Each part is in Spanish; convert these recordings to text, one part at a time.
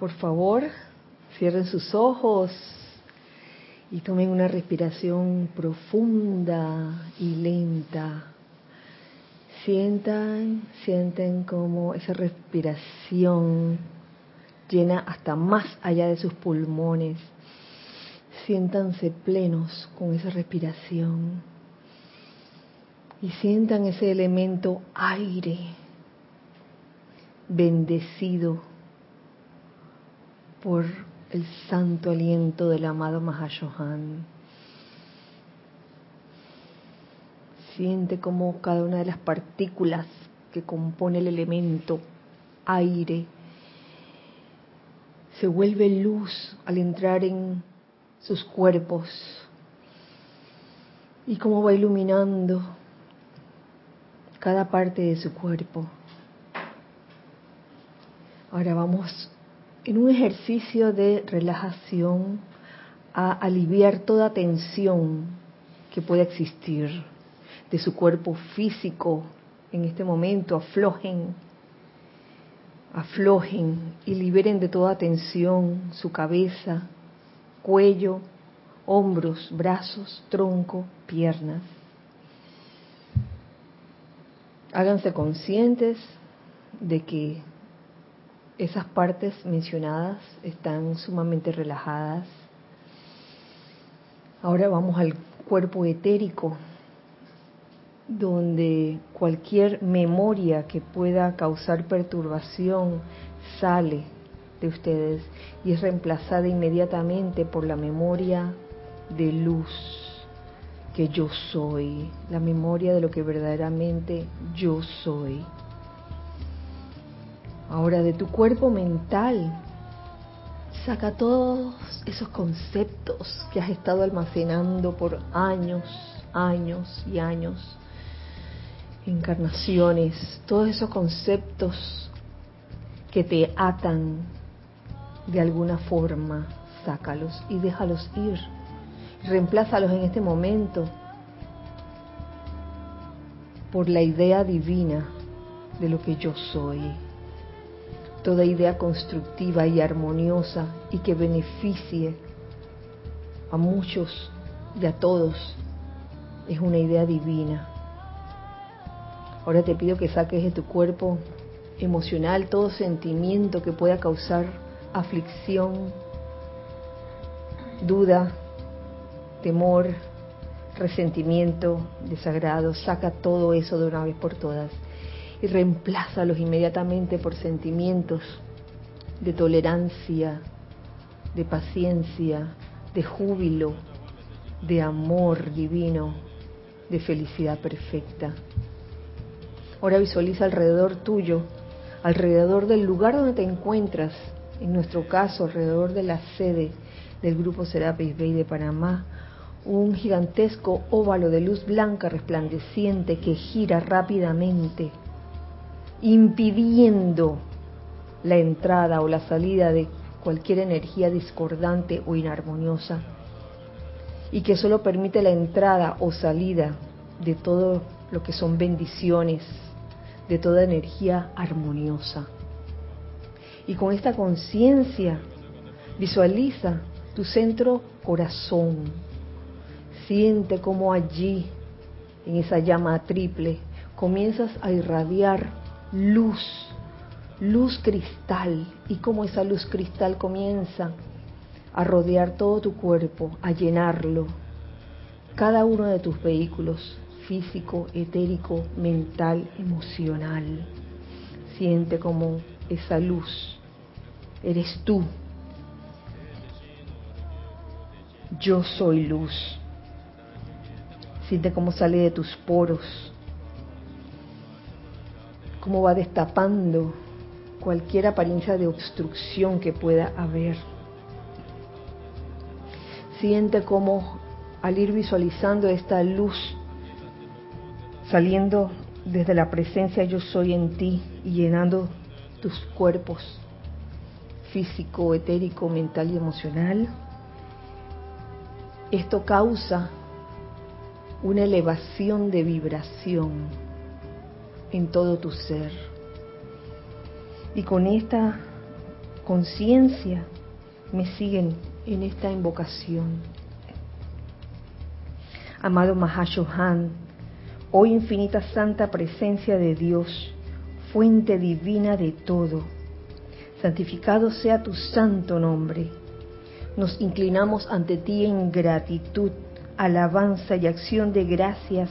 Por favor, cierren sus ojos y tomen una respiración profunda y lenta. Sientan, sienten como esa respiración llena hasta más allá de sus pulmones. Siéntanse plenos con esa respiración. Y sientan ese elemento aire bendecido por el santo aliento del amado Mahashohan. Siente como cada una de las partículas que compone el elemento aire se vuelve luz al entrar en sus cuerpos y cómo va iluminando cada parte de su cuerpo. Ahora vamos en un ejercicio de relajación a aliviar toda tensión que pueda existir de su cuerpo físico en este momento, aflojen, aflojen y liberen de toda tensión su cabeza, cuello, hombros, brazos, tronco, piernas. Háganse conscientes de que esas partes mencionadas están sumamente relajadas. Ahora vamos al cuerpo etérico, donde cualquier memoria que pueda causar perturbación sale de ustedes y es reemplazada inmediatamente por la memoria de luz que yo soy, la memoria de lo que verdaderamente yo soy. Ahora de tu cuerpo mental, saca todos esos conceptos que has estado almacenando por años, años y años, encarnaciones, todos esos conceptos que te atan de alguna forma, sácalos y déjalos ir. Reemplázalos en este momento por la idea divina de lo que yo soy toda idea constructiva y armoniosa y que beneficie a muchos y a todos es una idea divina. Ahora te pido que saques de tu cuerpo emocional todo sentimiento que pueda causar aflicción, duda, temor, resentimiento, desagrado. Saca todo eso de una vez por todas y reemplázalos inmediatamente por sentimientos de tolerancia, de paciencia, de júbilo, de amor divino, de felicidad perfecta. Ahora visualiza alrededor tuyo, alrededor del lugar donde te encuentras, en nuestro caso alrededor de la sede del grupo Serapis Bay de Panamá, un gigantesco óvalo de luz blanca resplandeciente que gira rápidamente impidiendo la entrada o la salida de cualquier energía discordante o inarmoniosa y que solo permite la entrada o salida de todo lo que son bendiciones, de toda energía armoniosa. Y con esta conciencia visualiza tu centro corazón. Siente como allí, en esa llama triple, comienzas a irradiar luz, luz cristal, y como esa luz cristal comienza a rodear todo tu cuerpo, a llenarlo, cada uno de tus vehículos, físico, etérico, mental, emocional. Siente como esa luz eres tú. Yo soy luz. Siente cómo sale de tus poros, cómo va destapando cualquier apariencia de obstrucción que pueda haber. Siente cómo al ir visualizando esta luz saliendo desde la presencia yo soy en ti y llenando tus cuerpos físico, etérico, mental y emocional, esto causa una elevación de vibración en todo tu ser. Y con esta conciencia me siguen en esta invocación. Amado Mahashohan, oh infinita santa presencia de Dios, fuente divina de todo, santificado sea tu santo nombre. Nos inclinamos ante ti en gratitud, alabanza y acción de gracias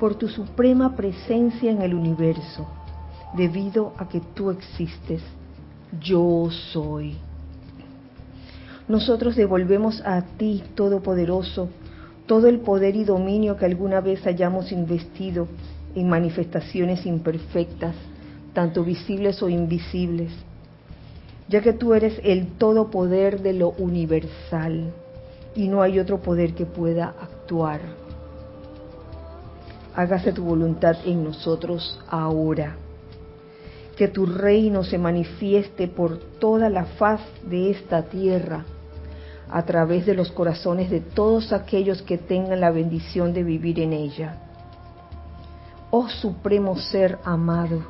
por tu suprema presencia en el universo, debido a que tú existes. Yo soy. Nosotros devolvemos a ti, Todopoderoso, todo el poder y dominio que alguna vez hayamos investido en manifestaciones imperfectas, tanto visibles o invisibles, ya que tú eres el todo poder de lo universal y no hay otro poder que pueda actuar. Hágase tu voluntad en nosotros ahora. Que tu reino se manifieste por toda la faz de esta tierra a través de los corazones de todos aquellos que tengan la bendición de vivir en ella. Oh Supremo Ser amado,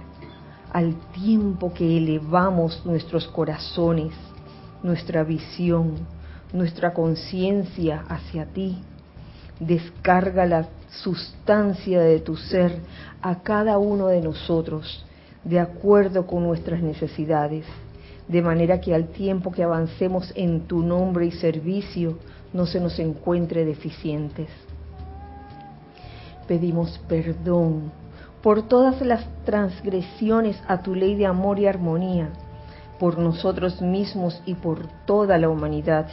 al tiempo que elevamos nuestros corazones, nuestra visión, nuestra conciencia hacia ti, descarga la sustancia de tu ser a cada uno de nosotros, de acuerdo con nuestras necesidades de manera que al tiempo que avancemos en tu nombre y servicio no se nos encuentre deficientes. Pedimos perdón por todas las transgresiones a tu ley de amor y armonía, por nosotros mismos y por toda la humanidad,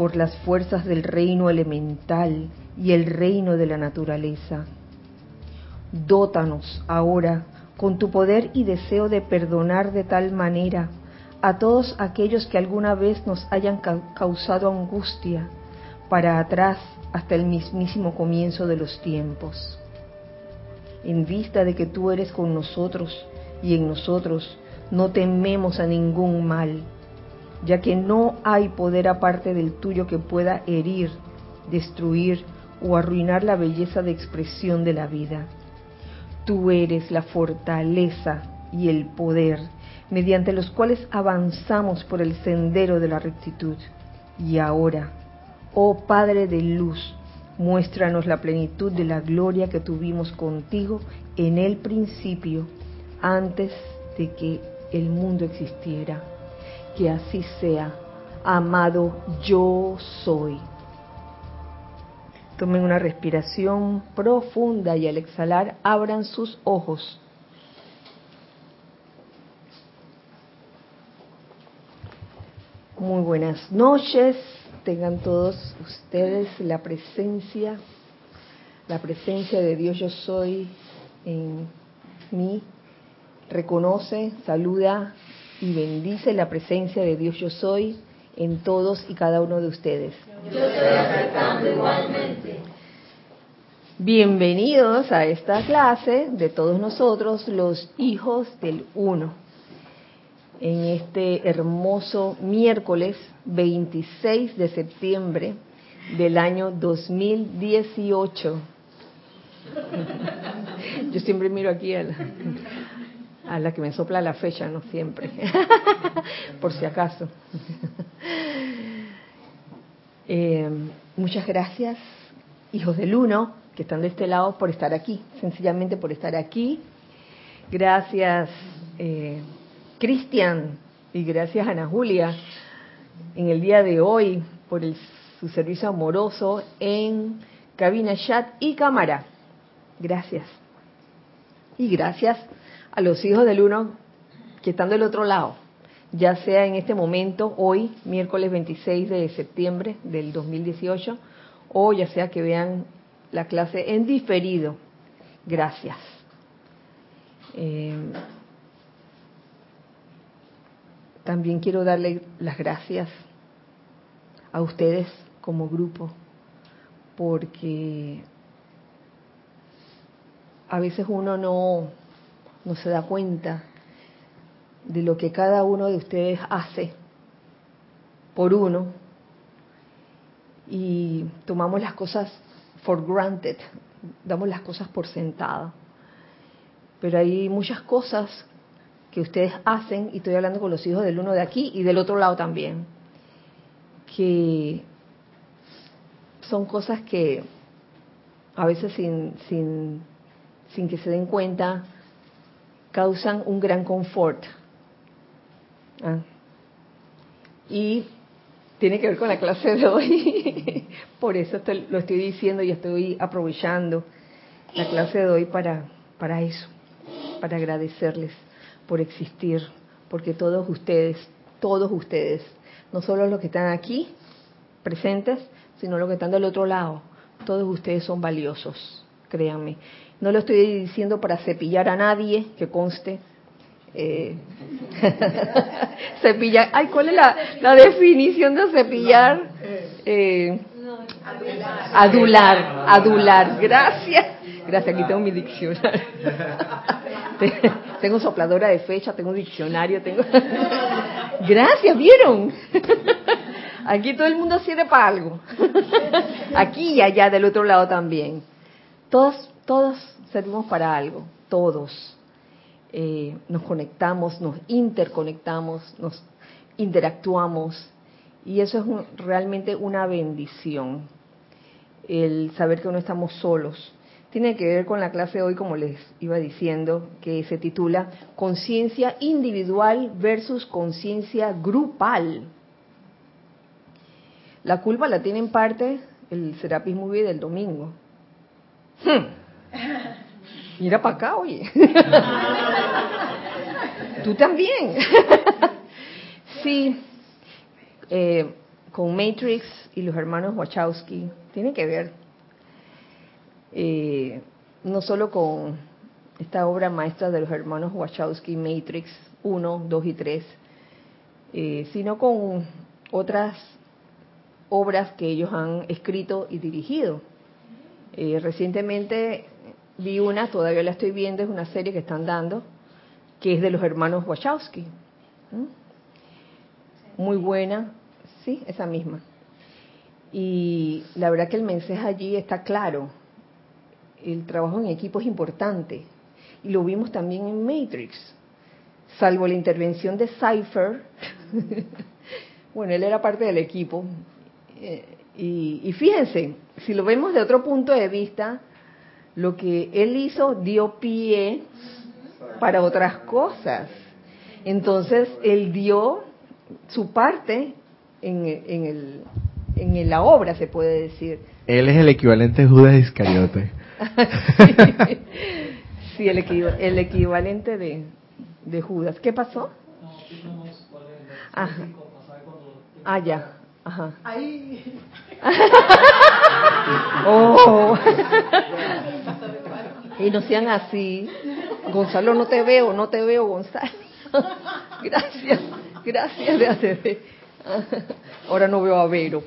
por las fuerzas del reino elemental y el reino de la naturaleza. Dótanos ahora con tu poder y deseo de perdonar de tal manera a todos aquellos que alguna vez nos hayan causado angustia para atrás hasta el mismísimo comienzo de los tiempos. En vista de que tú eres con nosotros y en nosotros no tememos a ningún mal, ya que no hay poder aparte del tuyo que pueda herir, destruir o arruinar la belleza de expresión de la vida. Tú eres la fortaleza y el poder mediante los cuales avanzamos por el sendero de la rectitud. Y ahora, oh Padre de luz, muéstranos la plenitud de la gloria que tuvimos contigo en el principio, antes de que el mundo existiera. Que así sea, amado yo soy. Tomen una respiración profunda y al exhalar abran sus ojos. Muy buenas noches, tengan todos ustedes la presencia, la presencia de Dios yo soy en mí. Reconoce, saluda y bendice la presencia de Dios yo soy en todos y cada uno de ustedes. Yo estoy aceptando igualmente. Bienvenidos a esta clase de todos nosotros, los hijos del uno, en este hermoso miércoles 26 de septiembre del año 2018. Yo siempre miro aquí a la, a la que me sopla la fecha, no siempre, por si acaso. Eh, muchas gracias, hijos del uno, que están de este lado, por estar aquí, sencillamente por estar aquí. Gracias, eh, Cristian, y gracias, Ana Julia, en el día de hoy, por su servicio amoroso en cabina, chat y cámara. Gracias. Y gracias a los hijos del uno que están del otro lado ya sea en este momento, hoy, miércoles 26 de septiembre del 2018, o ya sea que vean la clase en diferido. Gracias. Eh, también quiero darle las gracias a ustedes como grupo, porque a veces uno no, no se da cuenta de lo que cada uno de ustedes hace por uno y tomamos las cosas for granted, damos las cosas por sentado. Pero hay muchas cosas que ustedes hacen, y estoy hablando con los hijos del uno de aquí y del otro lado también, que son cosas que a veces sin, sin, sin que se den cuenta causan un gran confort. ¿Ah? Y tiene que ver con la clase de hoy. Por eso lo estoy diciendo y estoy aprovechando la clase de hoy para, para eso, para agradecerles por existir, porque todos ustedes, todos ustedes, no solo los que están aquí presentes, sino los que están del otro lado, todos ustedes son valiosos, créanme. No lo estoy diciendo para cepillar a nadie, que conste. Eh, cepillar, ay, ¿cuál es la, definición de cepillar? Eh, adular, adular, gracias. Gracias, aquí tengo mi diccionario. tengo sopladora de fecha, tengo diccionario, tengo... Gracias, ¿vieron? Aquí todo el mundo sirve para algo. Aquí y allá del otro lado también. Todos, todos servimos para algo, todos. Eh, nos conectamos, nos interconectamos, nos interactuamos y eso es realmente una bendición, el saber que no estamos solos. Tiene que ver con la clase de hoy, como les iba diciendo, que se titula Conciencia individual versus conciencia grupal. La culpa la tiene en parte el Serapis Movie del domingo. Hmm. Mira para acá, oye. Tú también. sí, eh, con Matrix y los hermanos Wachowski, tiene que ver. Eh, no solo con esta obra maestra de los hermanos Wachowski, Matrix 1, 2 y 3, eh, sino con otras obras que ellos han escrito y dirigido. Eh, recientemente vi una, todavía la estoy viendo, es una serie que están dando, que es de los hermanos Wachowski. Muy buena, sí, esa misma. Y la verdad que el mensaje allí está claro. El trabajo en equipo es importante. Y lo vimos también en Matrix. Salvo la intervención de Cypher. bueno, él era parte del equipo, eh, y, fíjense, si lo vemos de otro punto de vista, lo que él hizo dio pie para otras cosas. Entonces, él dio su parte en, el, en la obra, se puede decir. Él es el equivalente de Judas Iscariote. sí, el, el equivalente de, de Judas. ¿Qué pasó? Ah, ya. Ajá. Ahí. oh. y no sean así. Gonzalo, no te veo, no te veo, Gonzalo. gracias, gracias, gracias. Ahora no veo a Vero.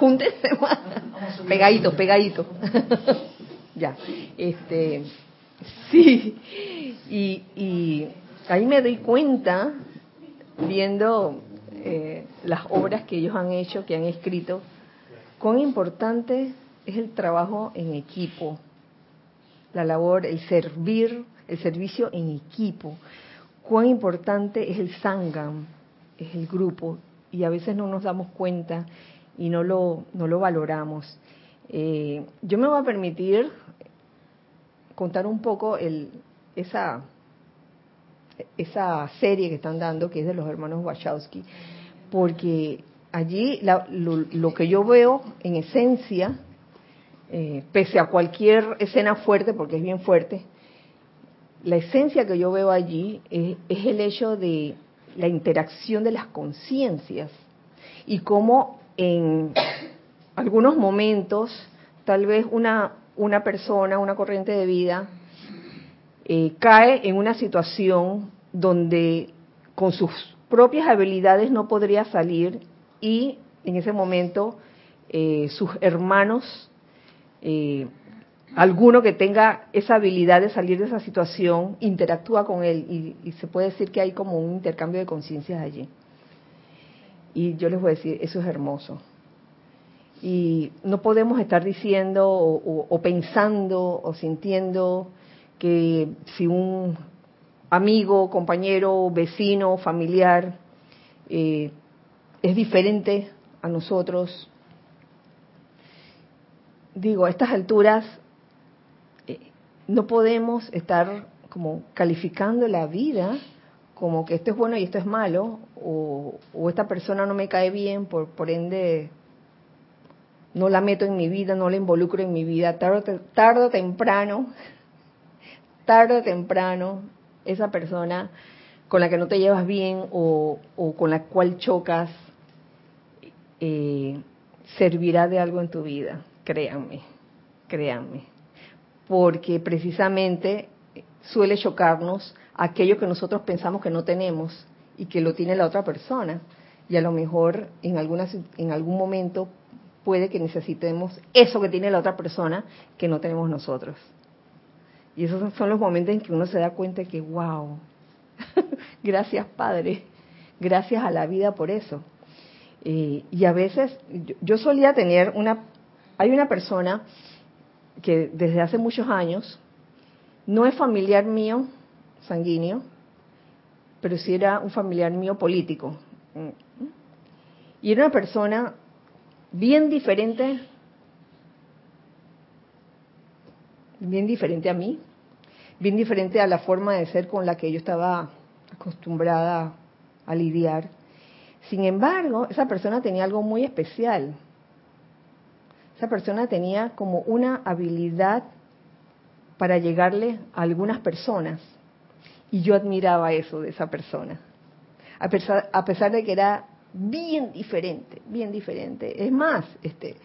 Júntense más. Pegadito, pegadito. ya. Este, sí. Y, y ahí me doy cuenta, viendo eh, las obras que ellos han hecho, que han escrito, cuán importante es el trabajo en equipo, la labor, el servir, el servicio en equipo, cuán importante es el sangam, es el grupo, y a veces no nos damos cuenta y no lo, no lo valoramos. Eh, yo me voy a permitir contar un poco el, esa esa serie que están dando, que es de los hermanos Wachowski, porque allí lo, que yo veo en esencia, eh, pese a cualquier escena fuerte, porque es bien fuerte, la esencia que yo veo allí es, es el hecho de la interacción de las conciencias y cómo en algunos momentos tal vez una, una persona, una corriente de vida, eh, cae en una situación donde con sus propias habilidades no podría salir y en ese momento eh, sus hermanos, eh, alguno que tenga esa habilidad de salir de esa situación, interactúa con él y, se puede decir que hay como un intercambio de conciencias allí. Y yo les voy a decir, eso es hermoso. Y no podemos estar diciendo o pensando o sintiendo que si un amigo, compañero, vecino, familiar, eh, es diferente a nosotros. Digo, a estas alturas eh, no podemos estar como calificando la vida como que esto es bueno y esto es malo, o, esta persona no me cae bien, por, por ende no la meto en mi vida, no la involucro en mi vida, tarde, tarde o temprano, tarde o temprano, esa persona con la que no te llevas bien o, con la cual chocas, eh, servirá de algo en tu vida, créanme, créanme. Porque precisamente suele chocarnos aquello que nosotros pensamos que no tenemos y que lo tiene la otra persona. Y a lo mejor en, algunas, en algún momento puede que necesitemos eso que tiene la otra persona que no tenemos nosotros. Y esos son los momentos en que uno se da cuenta que, wow, gracias Padre, gracias a la vida por eso. Eh, y a veces yo, solía tener una, hay una persona que desde hace muchos años no es familiar mío, sanguíneo, pero sí era un familiar mío político. Y era una persona bien diferente, bien diferente a mí, bien diferente a la forma de ser con la que yo estaba acostumbrada a lidiar. Sin embargo, esa persona tenía algo muy especial. Esa persona tenía como una habilidad para llegarle a algunas personas. Y yo admiraba eso de esa persona. A pesar, a pesar de que era bien diferente, bien diferente. Es más, este,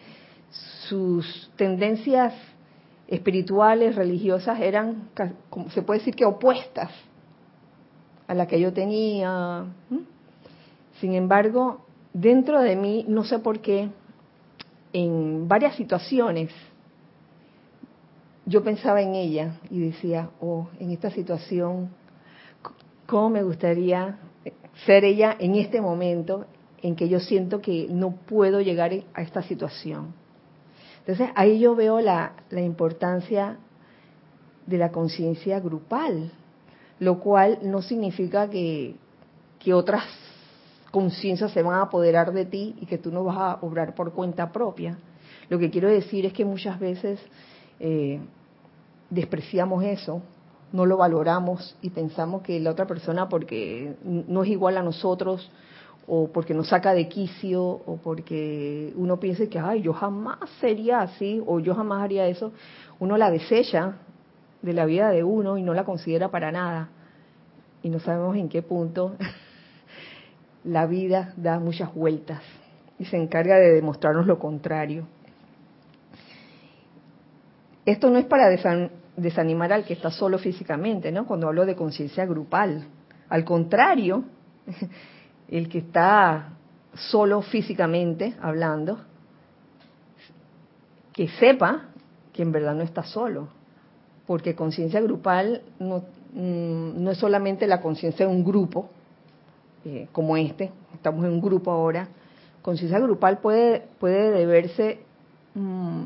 sus tendencias espirituales, religiosas, eran, se puede decir que opuestas a la que yo tenía. Sin embargo, dentro de mí, no sé por qué, en varias situaciones, yo pensaba en ella y decía, oh, en esta situación, ¿cómo me gustaría ser ella en este momento en que yo siento que no puedo llegar a esta situación? Entonces ahí yo veo la, la importancia de la conciencia grupal, lo cual no significa que, que otras conciencias se van a apoderar de ti y que tú no vas a obrar por cuenta propia. Lo que quiero decir es que muchas veces eh, despreciamos eso, no lo valoramos y pensamos que la otra persona porque no es igual a nosotros o porque nos saca de quicio o porque uno piense que, ay, yo jamás sería así o yo jamás haría eso, uno la desecha de la vida de uno y no la considera para nada. Y no sabemos en qué punto la vida da muchas vueltas y se encarga de demostrarnos lo contrario. Esto no es para desanimar al que está solo físicamente, ¿no? Cuando hablo de conciencia grupal. Al contrario, el que está solo físicamente hablando, que sepa que en verdad no está solo, porque conciencia grupal no, mm, no, es solamente la conciencia de un grupo, eh, como este, estamos en un grupo ahora, conciencia grupal puede, puede deberse mm,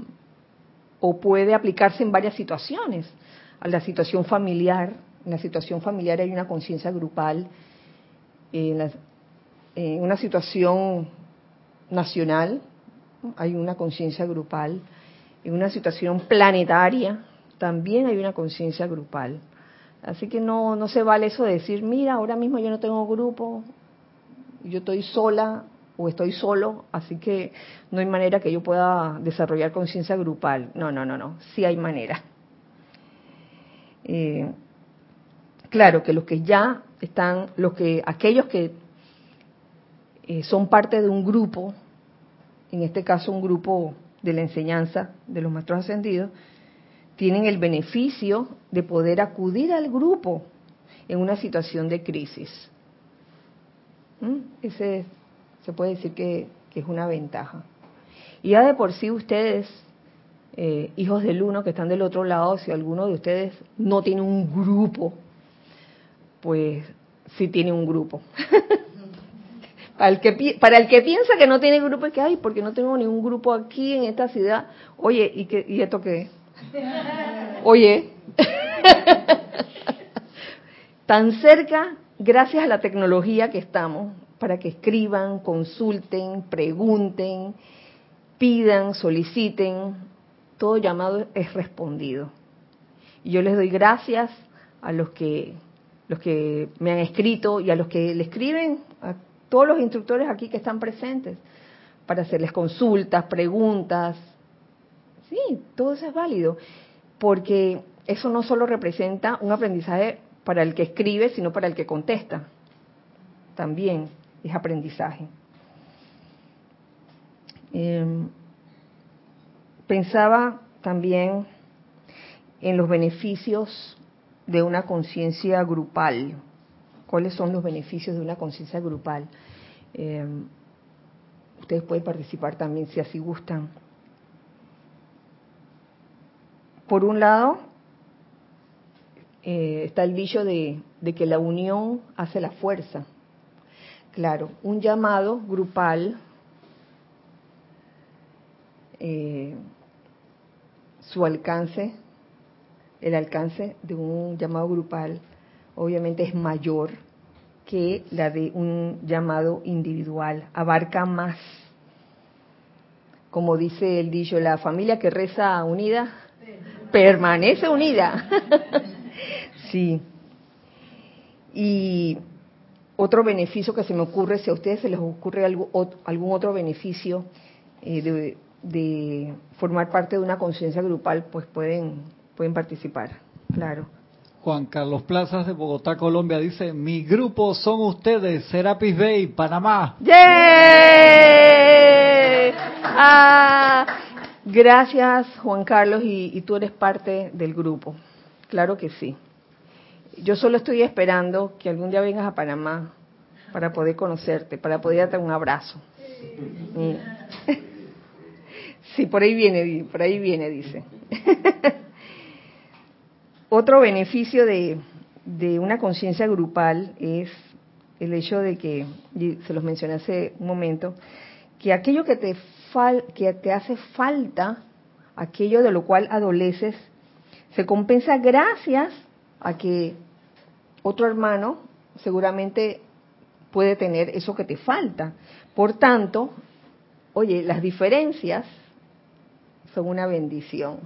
o puede aplicarse en varias situaciones, a la situación familiar, en la situación familiar hay una conciencia grupal, en la, en una situación nacional, hay una conciencia grupal, en una situación planetaria también hay una conciencia grupal. Así que no, no se vale eso de decir, mira, ahora mismo yo no tengo grupo, yo estoy sola o estoy solo, así que no hay manera que yo pueda desarrollar conciencia grupal. No, no, no, no, sí hay manera. Eh, claro que los que ya están, los que, aquellos que eh, son parte de un grupo, en este caso un grupo de la enseñanza de los maestros ascendidos, tienen el beneficio de poder acudir al grupo en una situación de crisis. ¿Mm? Ese se puede decir que, es una ventaja. Y ya de por sí ustedes, eh, hijos del uno que están del otro lado, si alguno de ustedes no tiene un grupo, pues sí tiene un grupo. Para el, que, para el que piensa que no tiene grupo, es que, hay porque no tengo ningún grupo aquí en esta ciudad. Oye, ¿y, y esto qué? Oye. tan cerca gracias a la tecnología que estamos, para que escriban, consulten, pregunten, pidan, soliciten, todo llamado es respondido. Y yo les doy gracias a los que los que me han escrito y a los que le escriben, a todos los instructores aquí que están presentes, para hacerles consultas, preguntas. Sí, todo eso es válido, porque eso no solo representa un aprendizaje para el que escribe, sino para el que contesta. También es aprendizaje. Em, pensaba también en los beneficios de una conciencia grupal. ¿Cuáles son los beneficios de una conciencia grupal? Em, ustedes pueden participar también si así gustan. Por un lado, eh, está el dicho de, que la unión hace la fuerza. Claro, un llamado grupal, eh, su alcance, el alcance de un llamado grupal, obviamente es mayor que la de un llamado individual, abarca más. Como dice el dicho, la familia que reza unida permanece unida. Sí. Y otro beneficio que se me ocurre, si a ustedes se les ocurre algo, algún otro beneficio eh, de, formar parte de una conciencia grupal, pues pueden, pueden participar, claro. Juan Carlos Plazas de Bogotá, Colombia, dice, mi grupo son ustedes, Serapis Bay, Panamá. ¡Yeah! Ah, gracias, Juan Carlos, y tú eres parte del grupo. Claro que sí. Yo solo estoy esperando que algún día vengas a Panamá para poder conocerte, para poder darte un abrazo. Sí, por ahí viene, por ahí viene, dice. Otro beneficio de, una conciencia grupal es el hecho de que, se los mencioné hace un momento, que aquello que te, fal, que te hace falta, aquello de lo cual adoleces, se compensa gracias a que otro hermano seguramente puede tener eso que te falta. Por tanto, oye, las diferencias son una bendición.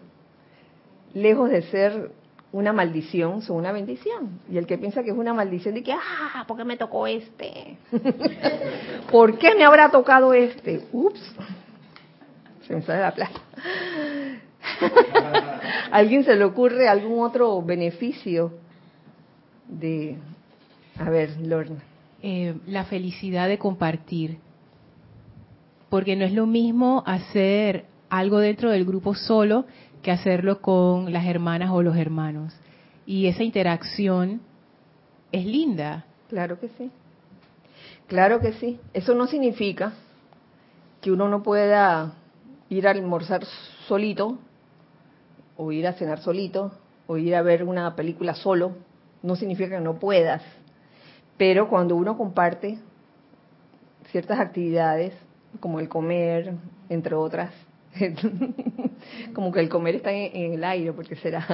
Lejos de ser una maldición, son una bendición. Y el que piensa que es una maldición, dice, ah, ¿por qué me tocó este? ¿Por qué me habrá tocado este? Ups, se me sale la plata. ¿Alguien se le ocurre algún otro beneficio de, a ver, Lorna. Eh, la felicidad de compartir, porque no es lo mismo hacer algo dentro del grupo solo que hacerlo con las hermanas o los hermanos. Y esa interacción es linda. Claro que sí. Claro que sí. Eso no significa que uno no pueda ir a almorzar solito, o ir a cenar solito, o ir a ver una película solo, no significa que no puedas, pero cuando uno comparte ciertas actividades, como el comer, entre otras, como que el comer está en, el aire, porque será.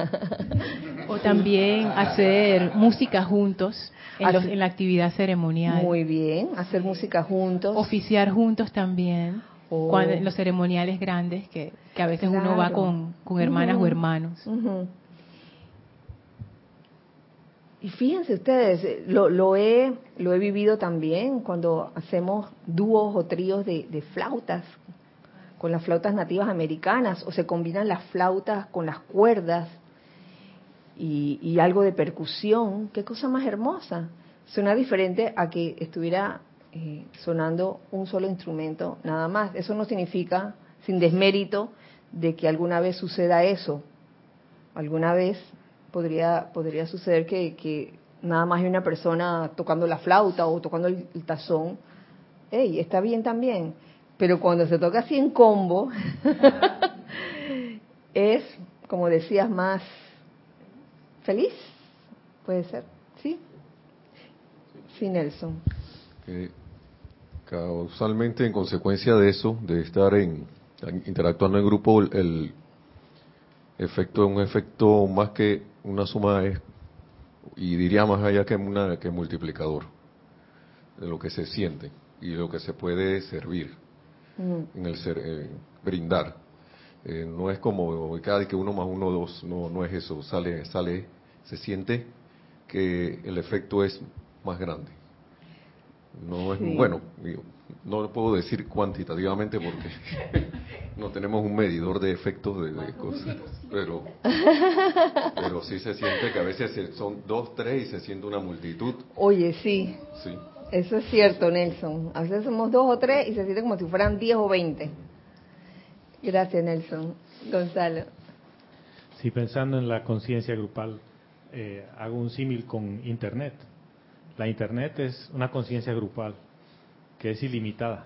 o también hacer música juntos en, la actividad ceremonial. Muy bien, hacer música juntos. Oficiar juntos también. Oh. en los ceremoniales grandes, que, a veces uno va con, hermanas o hermanos. Y fíjense ustedes, lo, lo, he, lo he vivido también cuando hacemos dúos o tríos de, flautas con las flautas nativas americanas o se combinan las flautas con las cuerdas y, algo de percusión. Qué cosa más hermosa. Suena diferente a que estuviera eh, sonando un solo instrumento nada más. Eso no significa, sin desmérito, de que alguna vez suceda eso. Alguna vez podría, podría suceder que, nada más hay una persona tocando la flauta o tocando el, tazón. Ey, está bien también. Pero cuando se toca así en combo, es, como decías, más feliz. Puede ser, ¿sí? Sí, Nelson. causalmente, en consecuencia de eso, de estar en interactuando en grupo, el efecto es un efecto más que una suma es y diría más allá que, una, que multiplicador de lo que se siente y de lo que se puede servir. En el ser, eh, brindar. Eh, no es como cada vez que uno más uno dos, no, no es eso, sale, sale, se siente que el efecto es más grande. No es Sí. bueno, digo, no lo puedo decir cuantitativamente porque no tenemos un medidor de efectos de, de cosas, pero pero sí se siente que a veces se- son dos, tres y se siente una multitud, Oye, sí, sí. Eso es cierto, Nelson. A veces somos dos o tres y se siente como si fueran diez o veinte. Gracias, Nelson. Gonzalo. Sí, pensando en la conciencia grupal, eh, hago un símil con Internet. La Internet es una conciencia grupal que es ilimitada.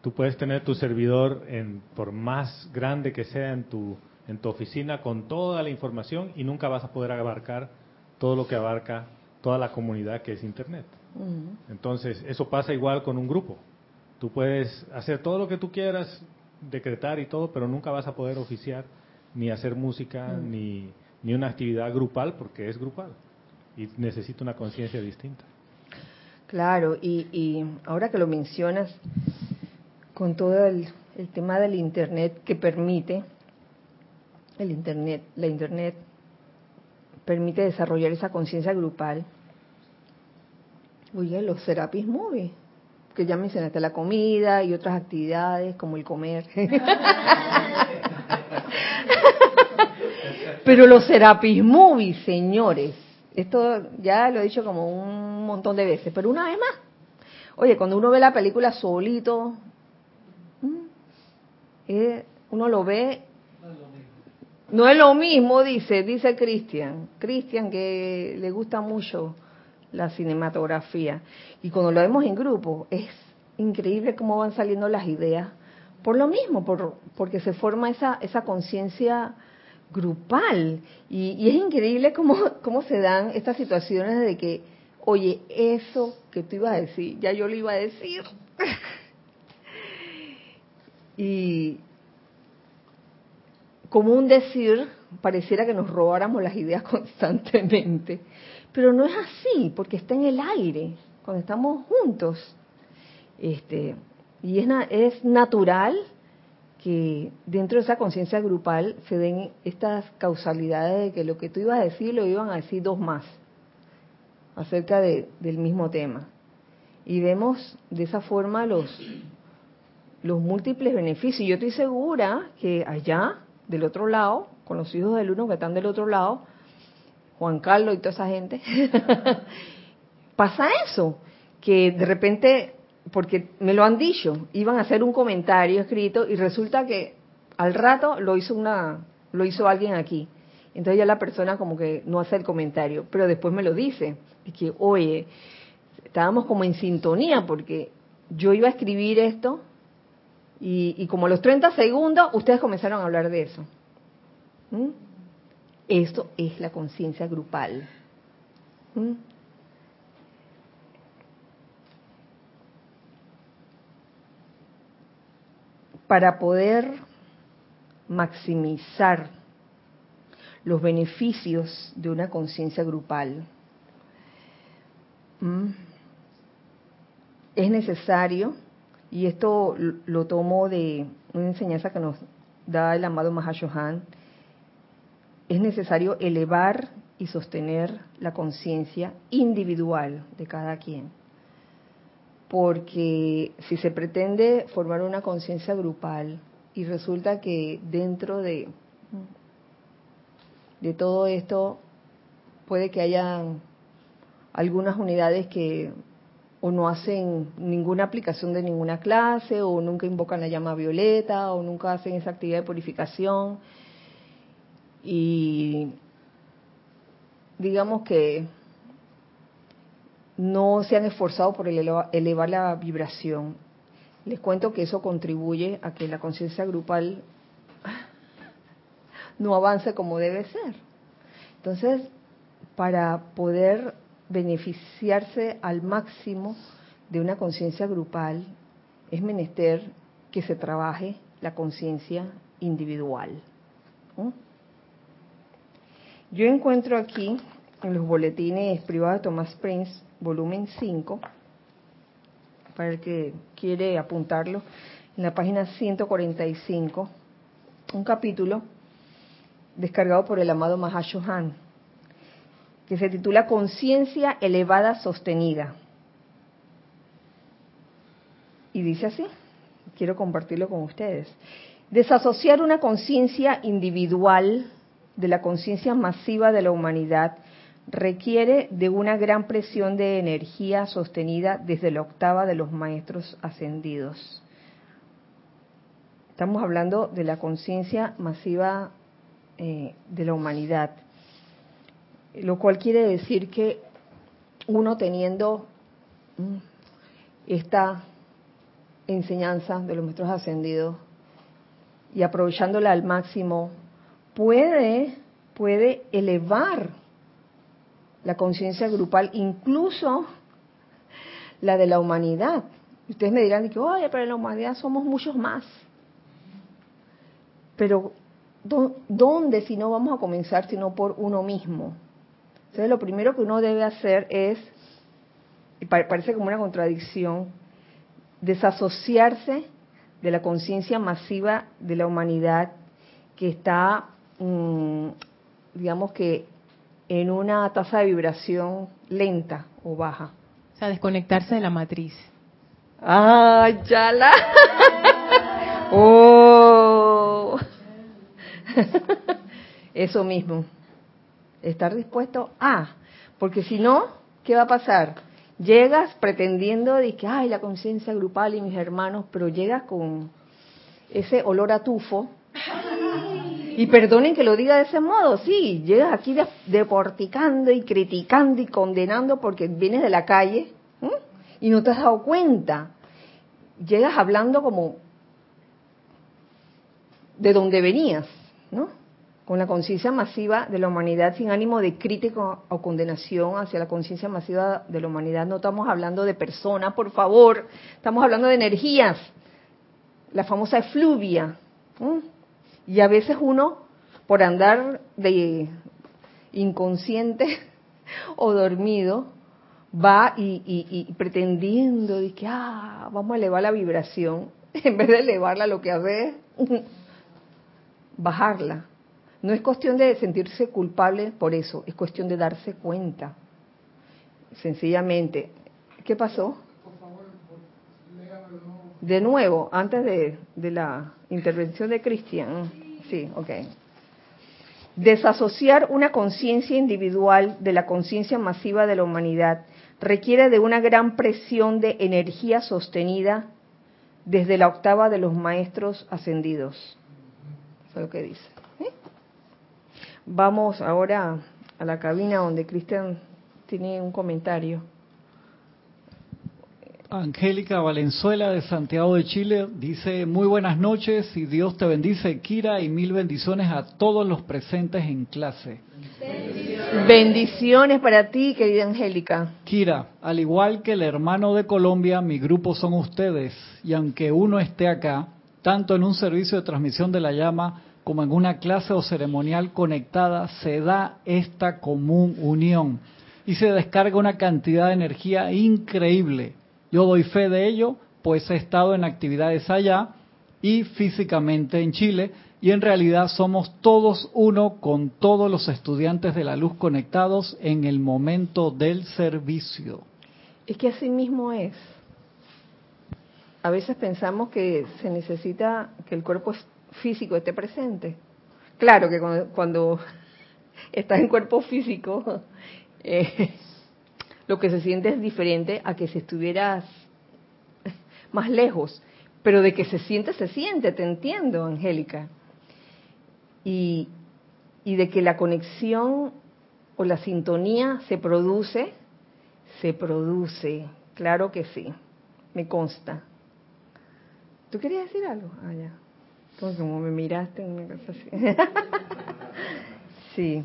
Tú puedes tener tu servidor, en, por más grande que sea en tu, en tu oficina, con toda la información y nunca vas a poder abarcar todo lo que abarca toda la comunidad que es Internet. Entonces, eso pasa igual con un grupo. Tú puedes hacer todo lo que tú quieras, decretar y todo, pero nunca vas a poder oficiar ni hacer música ni, ni una actividad grupal porque es grupal y necesita una conciencia distinta. Claro, y, y ahora que lo mencionas, con todo el, el tema del Internet que permite, el Internet, la Internet permite desarrollar esa conciencia grupal. Oye, los Serapis Movie, que ya mencionaste la comida y otras actividades como el comer. Pero los Serapis Movie, señores, esto ya lo he dicho como un montón de veces, pero una vez más. Oye, cuando uno ve la película solito, eh, uno lo ve. No es lo mismo, dice, dice Cristian. Cristian que le gusta mucho la cinematografía. Y cuando lo vemos en grupo, es increíble cómo van saliendo las ideas. Por lo mismo, por, porque se forma esa, esa conciencia grupal. Y, y es increíble cómo, cómo se dan estas situaciones de que, oye, eso que tú ibas a decir, ya yo lo iba a decir. y como un decir, pareciera que nos robáramos las ideas constantemente. Pero no es así, porque está en el aire, cuando estamos juntos. Este, y es, es natural que dentro de esa conciencia grupal se den estas causalidades de que lo que tú ibas a decir lo iban a decir dos más acerca de- del mismo tema. Y vemos de esa forma los, los múltiples beneficios. Yo estoy segura que allá, del otro lado, con los hijos del uno que están del otro lado, Juan Carlos y toda esa gente, pasa eso, que de repente, porque me lo han dicho, iban a hacer un comentario escrito y resulta que al rato lo hizo una, lo hizo alguien aquí. Entonces ya la persona como que no hace el comentario, pero después me lo dice, y que, oye, estábamos como en sintonía porque yo iba a escribir esto y, y como a los 30 segundos ustedes comenzaron a hablar de eso. ¿Mm? Esto es la conciencia grupal. ¿Mm? Para poder maximizar los beneficios de una conciencia grupal, ¿Mm? es necesario, y esto lo tomo de una enseñanza que nos da el amado Mahashohan, es necesario elevar y sostener la conciencia individual de cada quien. Porque si se pretende formar una conciencia grupal y resulta que dentro de, de todo esto puede que haya algunas unidades que o no hacen ninguna aplicación de ninguna clase, o nunca invocan la llama violeta, o nunca hacen esa actividad de purificación. Y digamos que no se han esforzado por eleva- elevar la vibración. Les cuento que eso contribuye a que la conciencia grupal no avance como debe ser. Entonces, para poder beneficiarse al máximo de una conciencia grupal, es menester que se trabaje la conciencia individual. ¿Mm? Yo encuentro aquí en los boletines privados de Thomas Prince, volumen 5, para el que quiere apuntarlo, en la página 145, un capítulo descargado por el amado Mahashohan, que se titula Conciencia elevada sostenida. Y dice así, quiero compartirlo con ustedes. Desasociar una conciencia individual de la conciencia masiva de la humanidad requiere de una gran presión de energía sostenida desde la octava de los maestros ascendidos. Estamos hablando de la conciencia masiva eh, de la humanidad, lo cual quiere decir que uno teniendo mm, esta enseñanza de los maestros ascendidos y aprovechándola al máximo, puede, puede elevar la conciencia grupal, incluso la de la humanidad. Ustedes me dirán que, oye, pero en la humanidad somos muchos más. Pero, ¿dónde si no vamos a comenzar sino por uno mismo? Entonces, lo primero que uno debe hacer es, y parece como una contradicción, desasociarse de la conciencia masiva de la humanidad que está, mm, digamos que, en una tasa de vibración lenta o baja. O sea, desconectarse de la matriz. ¡Ah, chala! ¡Oh! Eso mismo. Estar dispuesto a. Porque si no, ¿qué va a pasar? Llegas pretendiendo de que, ay, la conciencia grupal y mis hermanos, pero llegas con ese olor a tufo. Y perdonen que lo diga de ese modo, sí, llegas aquí deporticando y criticando y condenando porque vienes de la calle y no te has dado cuenta. Llegas hablando como de donde venías, ¿no? con la conciencia masiva de la humanidad sin ánimo de crítica o condenación hacia la conciencia masiva de la humanidad. No estamos hablando de personas, por favor, estamos hablando de energías, la famosa efluvia. Y a veces uno, por andar de inconsciente o dormido, va y, y pretendiendo de que, ah, vamos a elevar la vibración, en vez de elevarla lo que hace es bajarla no es cuestión de sentirse culpable por eso, es cuestión de darse cuenta. Sencillamente. ¿Qué pasó? De nuevo, antes de, de la intervención de Cristian. Sí, ok. Desasociar una conciencia individual de la conciencia masiva de la humanidad requiere de una gran presión de energía sostenida desde la octava de los maestros ascendidos. Eso es lo que dice. Vamos ahora a la cabina donde Cristian tiene un comentario. Angélica Valenzuela de Santiago de Chile dice, muy buenas noches y Dios te bendice, Kira, y mil bendiciones a todos los presentes en clase. Bendiciones, para ti, querida Angélica. Kira, al igual que el hermano de Colombia, mi grupo son ustedes, y aunque uno esté acá, tanto en un servicio de transmisión de la llama como en una clase o ceremonial conectada, se da esta común unión y se descarga una cantidad de energía increíble. Yo doy fe de ello, pues he estado en actividades allá y físicamente en Chile, y en realidad somos todos uno con todos los estudiantes de la luz conectados en el momento del servicio. Es que así mismo es. A veces pensamos que se necesita que el cuerpo físico esté presente. Claro que cuando, estás en cuerpo físico, eh, lo que se siente es diferente a que si estuvieras más lejos. Pero de que se siente, se siente, te entiendo, Angélica. Y, y de que la conexión o la sintonía se produce, se produce. Claro que sí, me consta. ¿Tú querías decir algo? Ah, ya. Como me miraste, una cosa así. sí.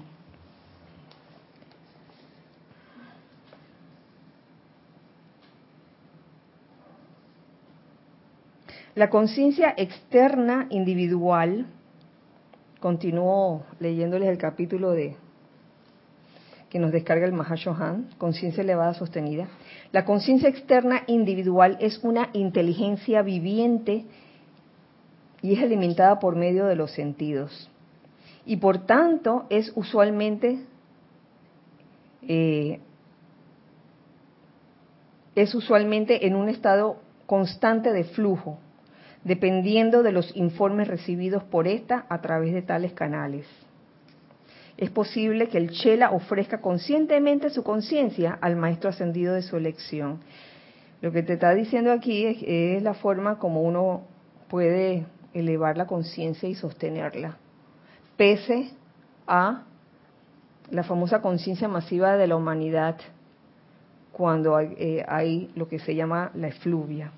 La conciencia externa individual, continúo leyéndoles el capítulo de que nos descarga el Mahashohan, conciencia elevada sostenida. La conciencia externa individual es una inteligencia viviente y es alimentada por medio de los sentidos. Y por tanto es usualmente eh, es usualmente en un estado constante de flujo, dependiendo de los informes recibidos por esta a través de tales canales. Es posible que el Chela ofrezca conscientemente su conciencia al maestro ascendido de su elección. Lo que te está diciendo aquí es, la forma como uno puede elevar la conciencia y sostenerla, pese a la famosa conciencia masiva de la humanidad cuando eh, hay, lo que se llama la efluvia.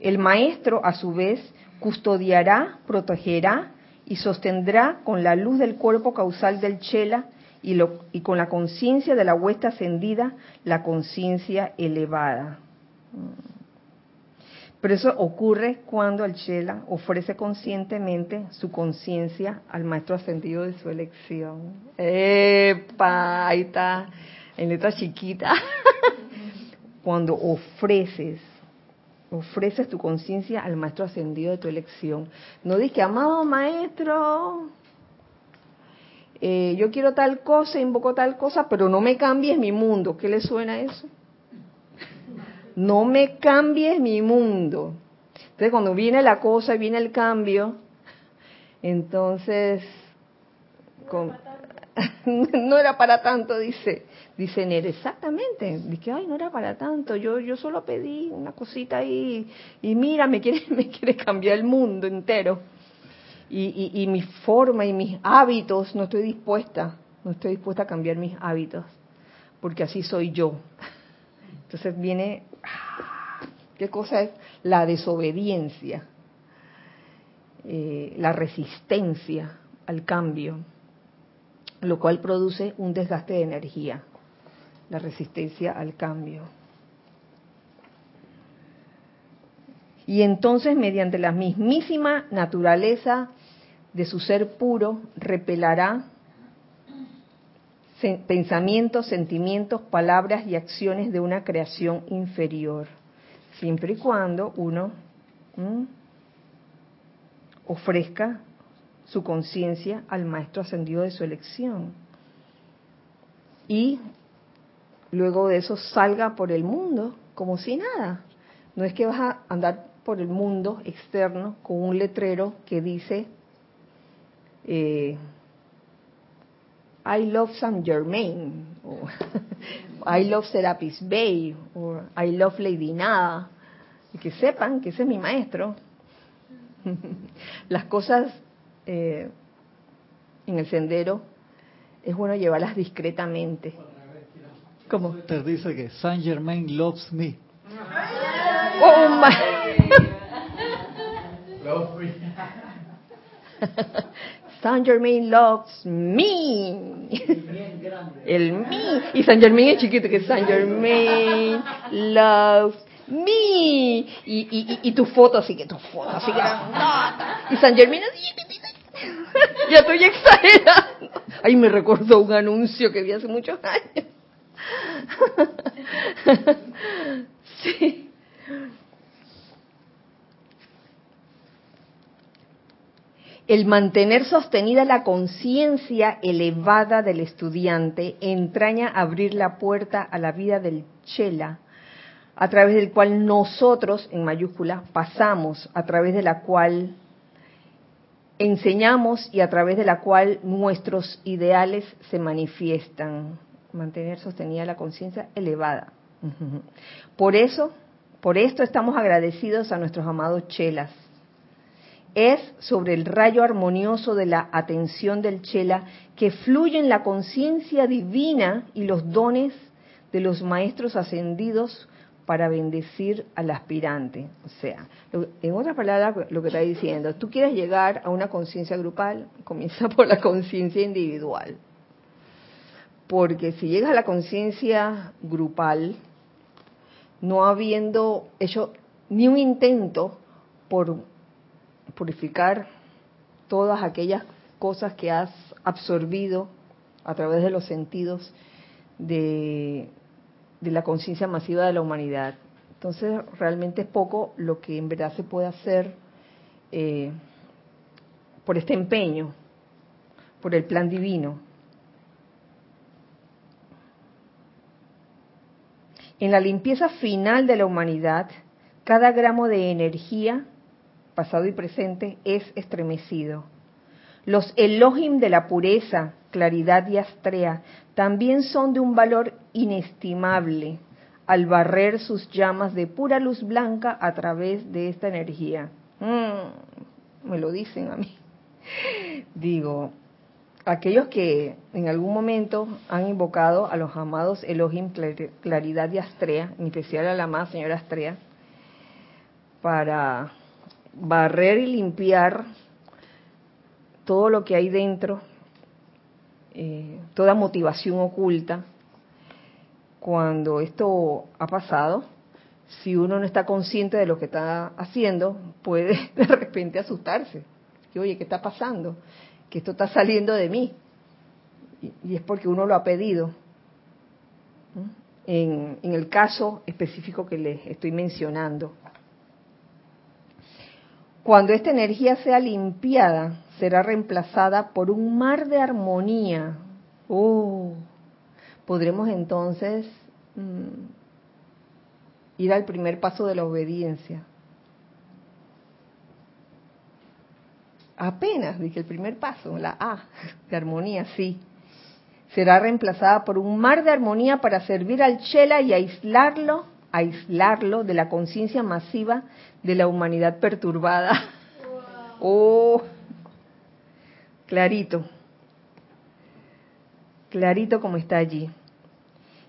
El maestro, a su vez, custodiará, protegerá y sostendrá con la luz del cuerpo causal del chela y, lo, y con la conciencia de la huesta ascendida la conciencia elevada. Pero eso ocurre cuando el Chela ofrece conscientemente su conciencia al maestro ascendido de su elección. ¡Epa! Ahí está, en letra chiquita. cuando ofreces, ofreces tu conciencia al maestro ascendido de tu elección. No dices, amado maestro, eh, yo quiero tal cosa, invoco tal cosa, pero no me cambies mi mundo. ¿Qué le suena eso? no me cambies mi mundo. Entonces cuando viene la cosa y viene el cambio, entonces no era para tanto, dice, dice Nere, exactamente, dice, ay, no era para tanto, yo, yo solo pedí una cosita ahí y mira, me quiere, me quiere cambiar el mundo entero. Y, y, y mi forma y mis hábitos, no estoy dispuesta, no estoy dispuesta a cambiar mis hábitos, porque así soy yo. Entonces viene ¿Qué cosa es la desobediencia? Eh, la resistencia al cambio, lo cual produce un desgaste de energía, la resistencia al cambio. Y entonces, mediante la mismísima naturaleza de su ser puro, repelará pensamientos, sentimientos, palabras y acciones de una creación inferior siempre y cuando uno ofrezca su conciencia al maestro ascendido de su elección. Y luego de eso salga por el mundo como si nada. No es que vas a andar por el mundo externo con un letrero que dice eh, I love Saint Germain, o I love Serapis Bay, o I love Lady Nada. Y que sepan que ese es mi maestro. Las cosas eh, en el sendero es bueno llevarlas discretamente. ¿Cómo? Te dice que Saint Germain loves me. Oh my. Saint Germain loves me. El me. Y Saint Germain es chiquito, que Saint Germain loves me. Y, y, y, tu foto así que tu foto así que Y Saint Germain así. Ya estoy exagerando. Ay, me recordó un anuncio que vi hace muchos años. sí. El mantener sostenida la conciencia elevada del estudiante entraña abrir la puerta a la vida del chela, a través del cual nosotros, en mayúscula, pasamos, a través de la cual enseñamos y a través de la cual nuestros ideales se manifiestan. Mantener sostenida la conciencia elevada. Por eso, por esto estamos agradecidos a nuestros amados chelas es sobre el rayo armonioso de la atención del Chela que fluye en la conciencia divina y los dones de los maestros ascendidos para bendecir al aspirante. O sea, en otras palabras, lo que está diciendo, tú quieres llegar a una conciencia grupal, comienza por la conciencia individual. Porque si llegas a la conciencia grupal, no habiendo hecho ni un intento por purificar todas aquellas cosas que has absorbido a través de los sentidos de, de la conciencia masiva de la humanidad. Entonces, realmente es poco lo que en verdad se puede hacer eh, por este empeño, por el plan divino. En la limpieza final de la humanidad, cada gramo de energía, pasado y presente, es estremecido. Los Elohim de la pureza, claridad y astrea también son de un valor inestimable al barrer sus llamas de pura luz blanca a través de esta energía. Mm, me lo dicen a mí. Digo, aquellos que en algún momento han invocado a los amados Elohim Claridad y Astrea, en especial a la amada señora Astrea, para barrer y limpiar todo lo que hay dentro, eh, toda motivación oculta, cuando esto ha pasado, si uno no está consciente de lo que está haciendo, puede de repente asustarse. Que, oye, ¿qué está pasando? Que esto está saliendo de mí. Y, es porque uno lo ha pedido. En, en el caso específico que les estoy mencionando. Cuando esta energía sea limpiada, será reemplazada por un mar de armonía. Oh, podremos entonces mm, ir al primer paso de la obediencia. Apenas, dije el primer paso, la A de armonía, sí. Será reemplazada por un mar de armonía para servir al Chela y aislarlo, aislarlo de la conciencia masiva de la humanidad perturbada. Oh, clarito, clarito como está allí.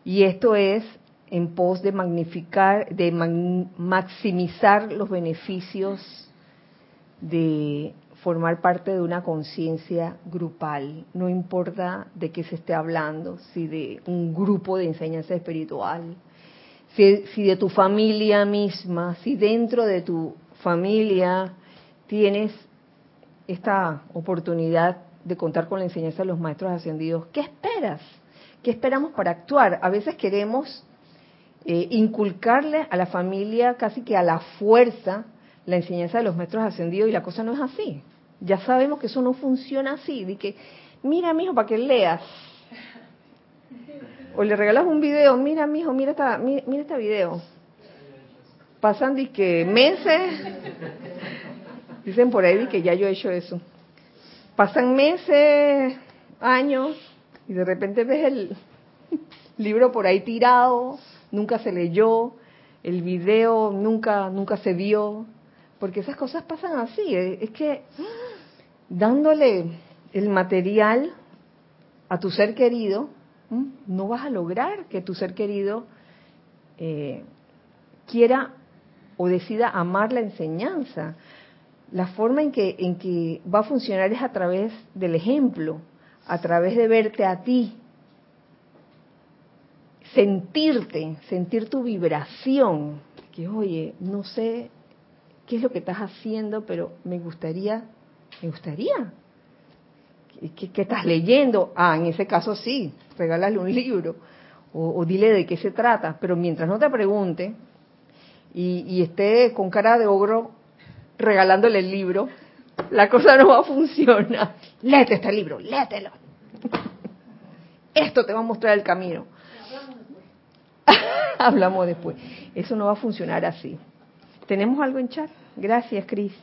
Y esto es en pos de magnificar, de maximizar los beneficios de formar parte de una conciencia grupal. No importa de qué se esté hablando, si de un grupo de enseñanza espiritual, si, de tu familia misma, si dentro de tu familia tienes esta oportunidad de contar con la enseñanza de los maestros ascendidos, ¿qué esperas? ¿Qué esperamos para actuar? A veces queremos eh, inculcarle a la familia casi que a la fuerza la enseñanza de los maestros ascendidos y la cosa no es así. Ya sabemos que eso no funciona así. De que, mira, mijo, para que leas. O le regalas un video, mira, mijo, mira esta, mira, mira este video. Pasan de que meses, dicen por ahí que ya yo he hecho eso. Pasan meses, años, y de repente ves el libro por ahí tirado, nunca se leyó, el video nunca, nunca se vio, porque esas cosas pasan así. Es que dándole el material a tu ser querido, no vas a lograr que tu ser querido eh, quiera o decida amar la enseñanza. La forma en que, en que va a funcionar es a través del ejemplo, a través de verte a ti, sentirte, sentir tu vibración, que oye, no sé qué es lo que estás haciendo, pero me gustaría, me gustaría ¿Qué, estás leyendo? Ah, en ese caso sí, regálale un libro o, dile de qué se trata, pero mientras no te pregunte y, esté con cara de ogro regalándole el libro, la cosa no va a funcionar. Léete este libro, léetelo. Esto te va a mostrar el camino. Hablamos después. Eso no va a funcionar así. ¿Tenemos algo en chat? Gracias, Cris.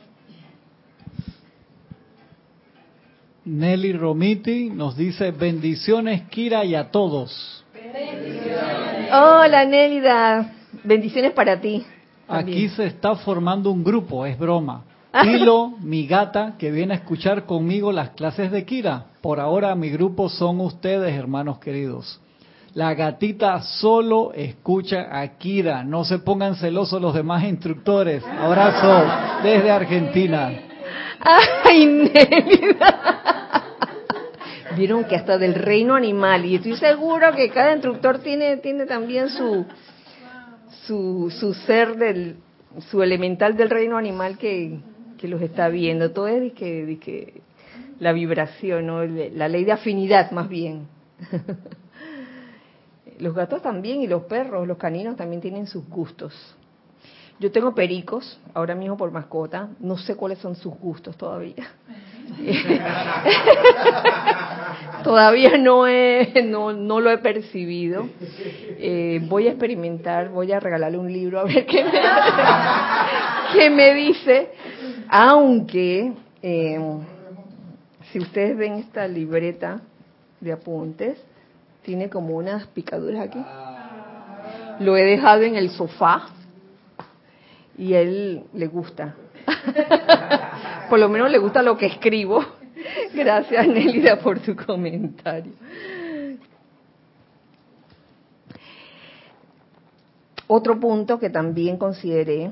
Nelly Romiti nos dice bendiciones Kira y a todos. Hola Nélida, bendiciones para ti. Aquí se está formando un grupo, es broma. Hilo, mi gata, que viene a escuchar conmigo las clases de Kira. Por ahora mi grupo son ustedes, hermanos queridos. La gatita solo escucha a Kira. No se pongan celosos los demás instructores. Abrazo desde Argentina. Ay, vieron que hasta del reino animal, y estoy seguro que cada instructor tiene, tiene también su, su, su ser del, su elemental del reino animal que, que los está viendo. Todo es que, que la vibración, ¿no? la ley de afinidad más bien. Los gatos también y los perros, los caninos también tienen sus gustos. Yo tengo pericos, ahora mismo por mascota, no sé cuáles son sus gustos todavía. todavía no, he, no, no lo he percibido. Eh, voy a experimentar, voy a regalarle un libro a ver qué me, me dice. Aunque, eh, si ustedes ven esta libreta de apuntes, tiene como unas picaduras aquí. Lo he dejado en el sofá y él le gusta. por lo menos le gusta lo que escribo. Gracias, Nélida, por tu comentario. Otro punto que también consideré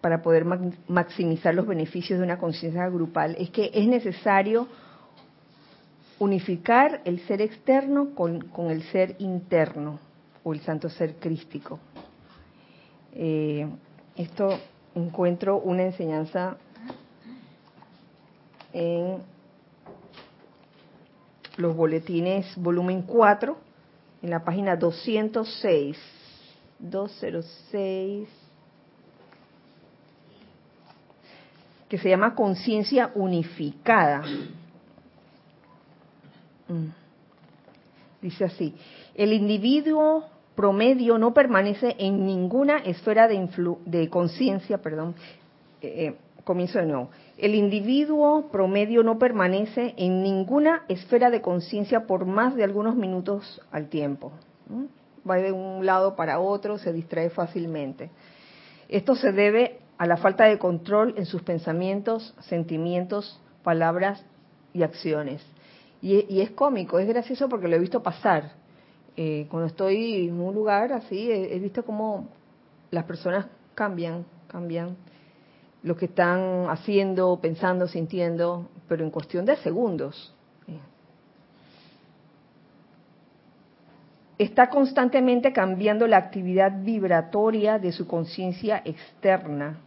para poder maximizar los beneficios de una conciencia grupal es que es necesario unificar el ser externo con, el ser interno o el santo ser crístico. Eh, esto encuentro una enseñanza en los boletines volumen 4, en la página 206, 206, que se llama conciencia unificada. Mm. Dice así, el individuo promedio no permanece en ninguna esfera de, de conciencia, perdón, eh, eh, comienzo de nuevo. El individuo promedio no permanece en ninguna esfera de conciencia por más de algunos minutos al tiempo. Va de un lado para otro, se distrae fácilmente. Esto se debe a la falta de control en sus pensamientos, sentimientos, palabras y acciones. Y, es cómico, es gracioso porque lo he visto pasar. Eh, cuando estoy en un lugar así, he, visto cómo las personas cambian, cambian lo que están haciendo, pensando, sintiendo, pero en cuestión de segundos. Está constantemente cambiando la actividad vibratoria de su conciencia externa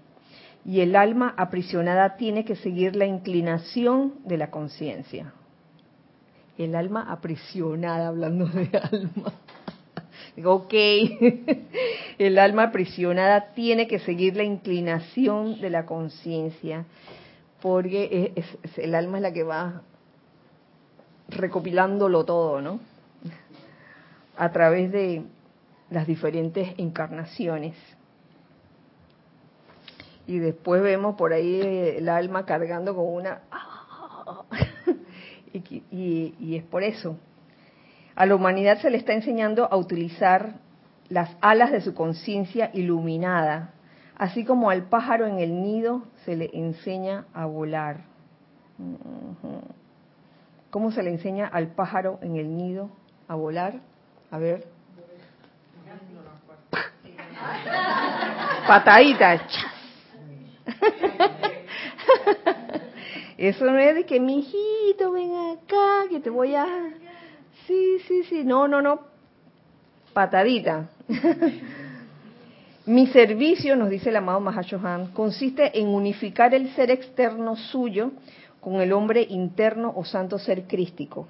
y el alma aprisionada tiene que seguir la inclinación de la conciencia el alma aprisionada, hablando de alma. Digo, ok, el alma aprisionada tiene que seguir la inclinación de la conciencia, porque el alma es la que va recopilándolo todo, ¿no? A través de las diferentes encarnaciones. Y después vemos por ahí el alma cargando con una y, es por eso. A la humanidad se le está enseñando a utilizar las alas de su conciencia iluminada, así como al pájaro en el nido se le enseña a volar. ¿Cómo se le enseña al pájaro en el nido a volar? A ver. Patadita. Eso no es de que, mi hijito, ven acá, que te voy a... Sí, sí, sí, no, no, no. Patadita. Mi servicio, nos dice el amado Mahashohan, consiste en unificar el ser externo suyo con el hombre interno o santo ser crístico.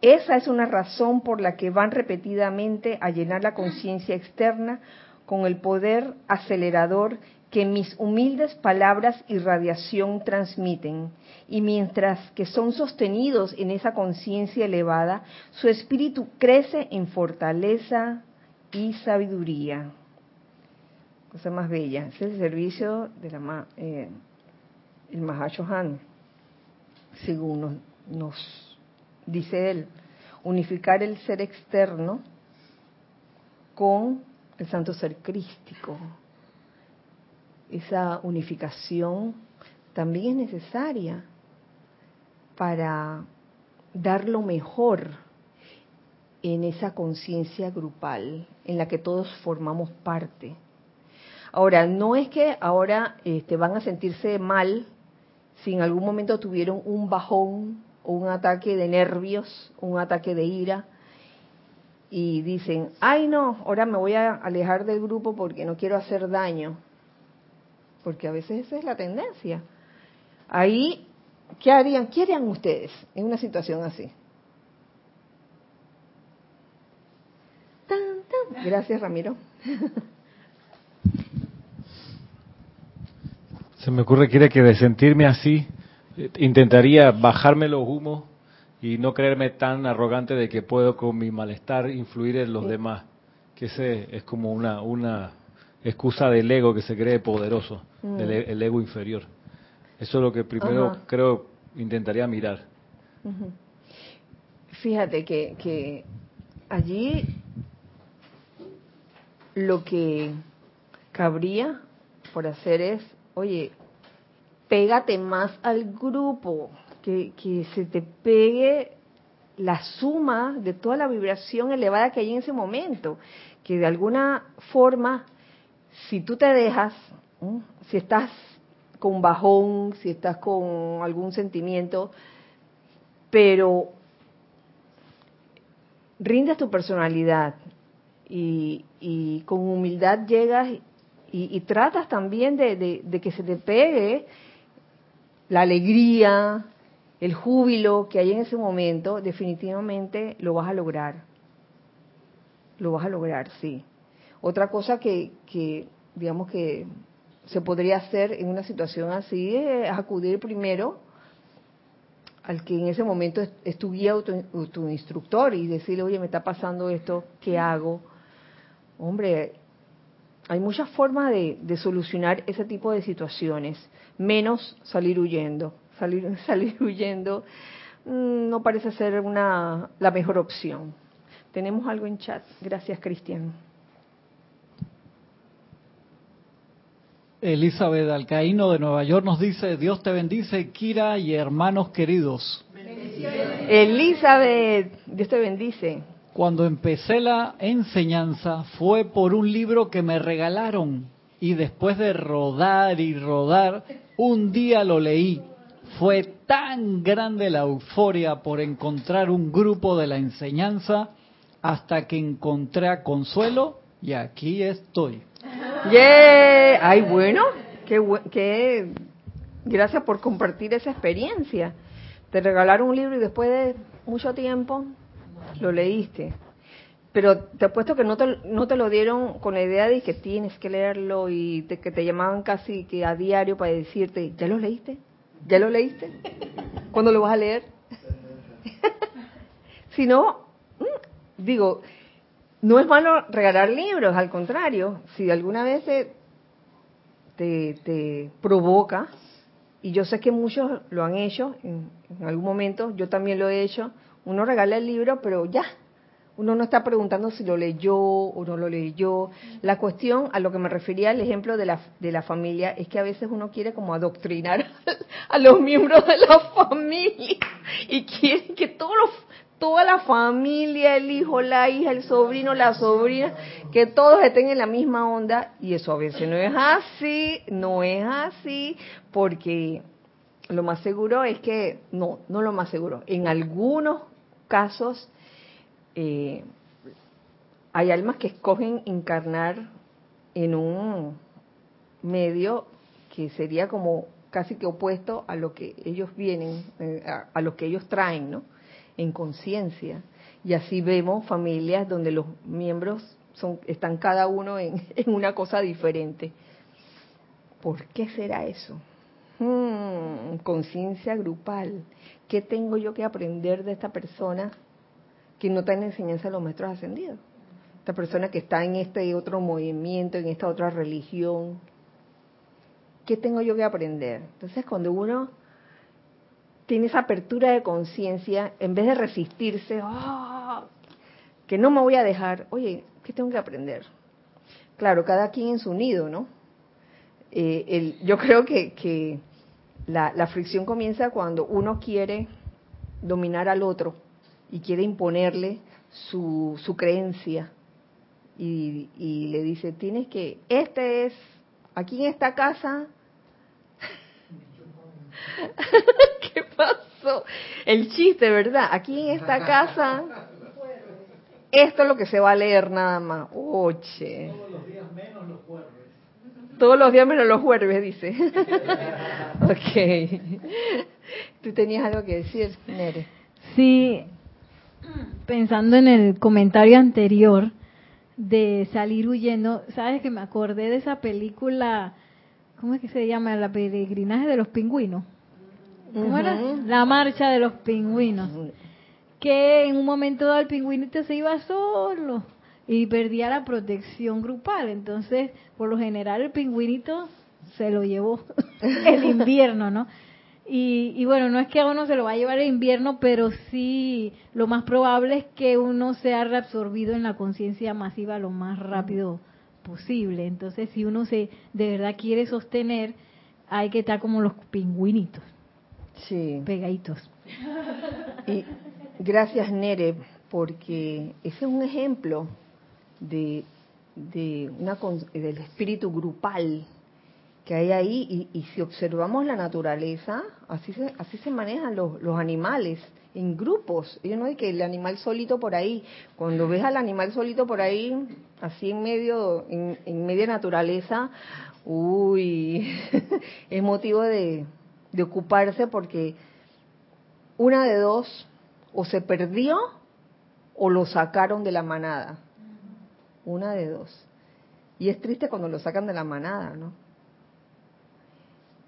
Esa es una razón por la que van repetidamente a llenar la conciencia externa con el poder acelerador que mis humildes palabras y radiación transmiten, y mientras que son sostenidos en esa conciencia elevada, su espíritu crece en fortaleza y sabiduría. Cosa más bella, es el servicio de la eh, el según nos, nos dice él, unificar el ser externo con el santo ser crístico esa unificación también es necesaria para dar lo mejor en esa conciencia grupal en la que todos formamos parte. Ahora, no es que ahora este, van a sentirse mal si en algún momento tuvieron un bajón o un ataque de nervios, un ataque de ira, y dicen, ay no, ahora me voy a alejar del grupo porque no quiero hacer daño porque a veces esa es la tendencia. Ahí, ¿qué harían? ¿Qué harían ustedes en una situación así? Tan, Gracias, Ramiro. Se me ocurre que, que de sentirme así, intentaría bajarme los humos y no creerme tan arrogante de que puedo con mi malestar influir en los demás. Que ese es como una, una excusa del ego que se cree poderoso, del e, el ego inferior. Eso es lo que primero creo intentaría mirar. Fíjate que, que allí lo que cabría por hacer es, oye, pégate más al grupo, que, que se te pegue la suma de toda la vibración elevada que hay en ese momento, que de alguna forma, si tú te dejas, si estás con bajón, si estás con algún sentimiento, pero rindes tu personalidad y, con humildad llegas y, tratas también de, que se te pegue la alegría, el júbilo que hay en ese momento, definitivamente lo vas a lograr. Lo vas a lograr, sí. Otra cosa que, que digamos que se podría hacer en una situación así es acudir primero al que en ese momento es, tu guía o tu, instructor y decirle, oye, me está pasando esto, ¿qué hago? Hombre, hay muchas formas de, solucionar ese tipo de situaciones, menos salir huyendo. Salir, salir huyendo mm, no parece ser una, la mejor opción. Tenemos algo en chat. Gracias, Cristian. Elizabeth Alcaíno de Nueva York nos dice, Dios te bendice, Kira y hermanos queridos. Elizabeth, Dios te bendice. Cuando empecé la enseñanza fue por un libro que me regalaron y después de rodar y rodar, un día lo leí. Fue tan grande la euforia por encontrar un grupo de la enseñanza hasta que encontré a Consuelo y aquí estoy. Yeah. Ay, bueno, qué, gracias por compartir esa experiencia. Te regalaron un libro y después de mucho tiempo lo leíste. Pero te apuesto que no te, no te lo dieron con la idea de que tienes que leerlo y que te llamaban casi que a diario para decirte, ¿ya lo leíste? ¿Ya lo leíste? ¿Cuándo lo vas a leer? si no, mm, digo, no es malo regalar libros, al contrario, si alguna vez te, te, provoca, y yo sé que muchos lo han hecho en, algún momento, yo también lo he hecho, uno regala el libro, pero ya, uno no está preguntando si lo leyó o no lo leyó. La cuestión, a lo que me refería el ejemplo de la, de la familia, es que a veces uno quiere como adoctrinar a los miembros de la familia y quiere que todos los toda la familia, el hijo, la hija, el sobrino, la sobrina, que todos estén en la misma onda y eso a veces no es así, no es así, porque lo más seguro es que, no, no lo más seguro, en algunos casos eh, hay almas que escogen encarnar en un medio que sería como casi que opuesto a lo que ellos vienen, eh, a, a lo que ellos traen, ¿no? En conciencia. Y así vemos familias donde los miembros son, están cada uno en, una cosa diferente. ¿Por qué será eso? Hmm, conciencia grupal. ¿Qué tengo yo que aprender de esta persona que no está en enseñanza de los maestros ascendidos? Esta persona que está en este otro movimiento, en esta otra religión. ¿Qué tengo yo que aprender? Entonces, cuando uno tiene esa apertura de conciencia, en vez de resistirse, ¡ah! que no me voy a dejar, oye, ¿qué tengo que aprender? Claro, cada quien en su nido, ¿no? Eh, yo creo que, la, fricción comienza cuando uno quiere dominar al otro y quiere imponerle su, su creencia y, y le dice, tienes que, este es, aquí en esta casa, ¿Qué pasó? El chiste, ¿verdad? Aquí en esta casa, esto es lo que se va a leer nada más. Oche. Todos los días menos los jueves. Todos los días menos los jueves, dice. ok. ¿Tú tenías algo que decir? Sí, pensando en el comentario anterior, de salir huyendo. ¿Sabes que me acordé de esa película? ¿Cómo es que se llama? La peregrinaje de los pingüinos. ¿Cómo era? La marcha de los pingüinos. Que en un momento dado el pingüinito se iba solo y perdía la protección grupal. Entonces, por lo general, el pingüinito se lo llevó el invierno, ¿no? Y, y, bueno, no es que a uno se lo va a llevar el invierno, pero sí lo más probable es que uno sea reabsorbido en la conciencia masiva lo más rápido posible. Entonces, si uno se de verdad quiere sostener, hay que estar como los pingüinitos. Sí. Pegaditos. Y gracias, Nere, porque ese es un ejemplo de, de una, del espíritu grupal que hay ahí y, y, si observamos la naturaleza, así se, así se manejan los, los animales en grupos. Y no hay que el animal solito por ahí, cuando ves al animal solito por ahí, así en medio, en, en media naturaleza, uy, es motivo de, de ocuparse porque una de dos, o se perdió o lo sacaron de la manada. Una de dos. Y es triste cuando lo sacan de la manada, ¿no?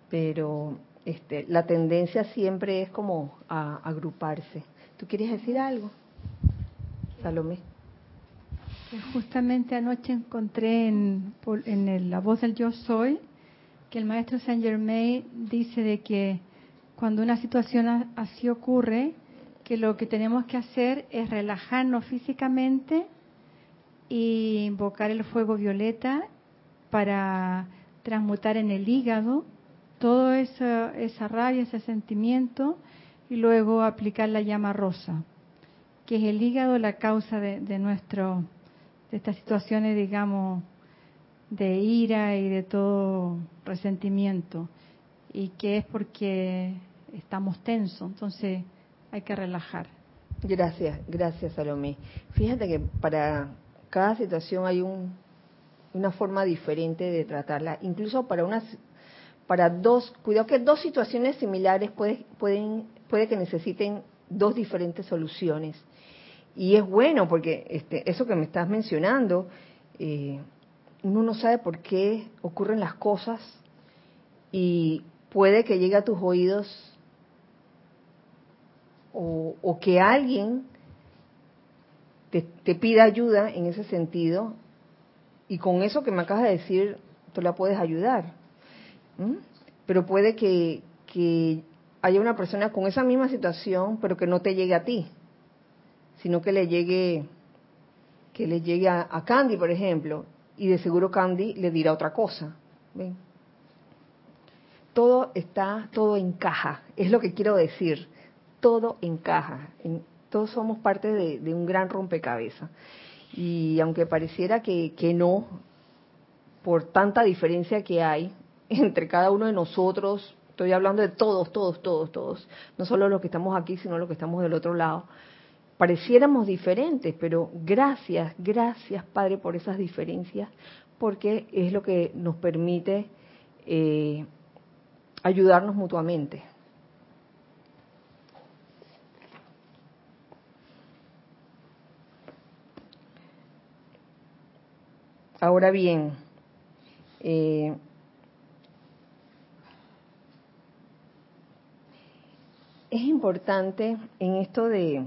Pero este, la tendencia siempre es como a, agruparse. ¿Tú quieres decir algo, Salomé? Justamente anoche encontré en, en el, la voz del Yo Soy que el maestro Saint Germain dice de que cuando una situación así ocurre, que lo que tenemos que hacer es relajarnos físicamente e invocar el fuego violeta para transmutar en el hígado toda esa, esa rabia, ese sentimiento, y luego aplicar la llama rosa, que es el hígado la causa de, de nuestro, de estas situaciones, digamos, de ira y de todo resentimiento, y que es porque estamos tensos, entonces hay que relajar. Gracias, gracias Salomé. Fíjate que para cada situación hay un, una forma diferente de tratarla, incluso para unas para dos, cuidado que dos situaciones similares puede, pueden, puede que necesiten dos diferentes soluciones. Y es bueno porque este, eso que me estás mencionando, eh, uno no sabe por qué ocurren las cosas y puede que llegue a tus oídos o, o que alguien te, pida ayuda en ese sentido y con eso que me acabas de decir, tú la puedes ayudar. Pero puede que, que haya una persona con esa misma situación, pero que no te llegue a ti, sino que le llegue que le llegue a, a Candy, por ejemplo, y de seguro Candy le dirá otra cosa. Todo está, todo encaja, es lo que quiero decir. Todo encaja. En, todos somos parte de, de, un gran rompecabezas. Y aunque pareciera que, que no, por tanta diferencia que hay, entre cada uno de nosotros, estoy hablando de todos, todos, todos, todos, no solo los que estamos aquí, sino los que estamos del otro lado, pareciéramos diferentes, pero gracias, gracias Padre por esas diferencias, porque es lo que nos permite eh, ayudarnos mutuamente. Ahora bien, eh, es importante en esto de,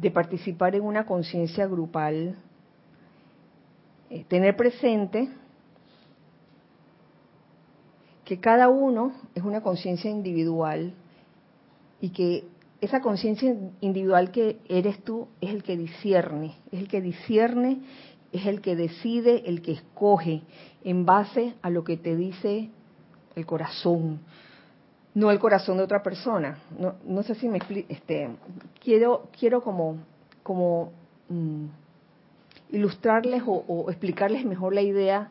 de participar en una conciencia grupal, eh, tener presente que cada uno es una conciencia individual y que esa conciencia individual que eres tú es el que discierne, es el que discierne, es el que decide, el que escoge en base a lo que te dice el corazón, no el corazón de otra persona. No, no sé si me explico. Este, quiero, quiero como, como mm, ilustrarles o, o, explicarles mejor la idea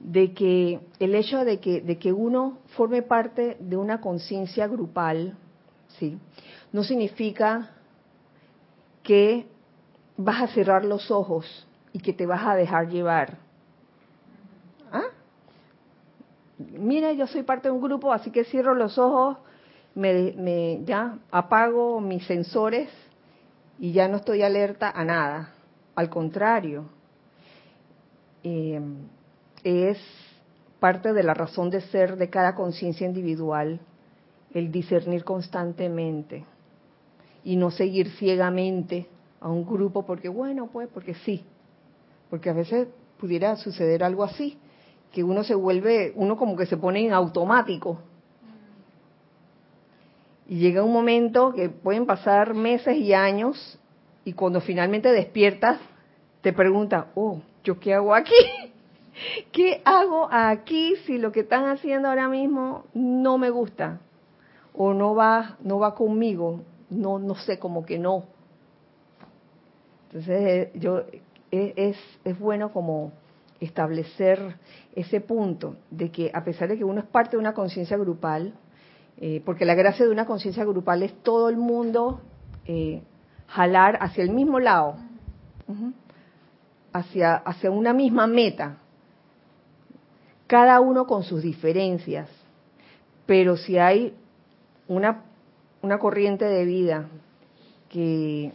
de que el hecho de que, de que uno forme parte de una conciencia grupal, ¿sí? no significa que vas a cerrar los ojos y que te vas a dejar llevar mira, yo soy parte de un grupo, así que cierro los ojos, me, me, ya apago mis sensores y ya no estoy alerta a nada. al contrario, eh, es parte de la razón de ser de cada conciencia individual el discernir constantemente y no seguir ciegamente a un grupo porque bueno, pues porque sí, porque a veces pudiera suceder algo así, que uno se vuelve, uno como que se pone en automático. Y llega un momento que pueden pasar meses y años y cuando finalmente despiertas te preguntas, oh, ¿yo qué hago aquí? ¿Qué hago aquí si lo que están haciendo ahora mismo no me gusta? O no va, no va conmigo, no, no sé, como que no. Entonces, yo, e, es, es bueno como establecer ese punto de que a pesar de que uno es parte de una conciencia grupal, eh, porque la gracia de una conciencia grupal es todo el mundo eh, jalar hacia el mismo lado, hacia, hacia una misma meta, cada uno con sus diferencias, pero si hay una, una corriente de vida que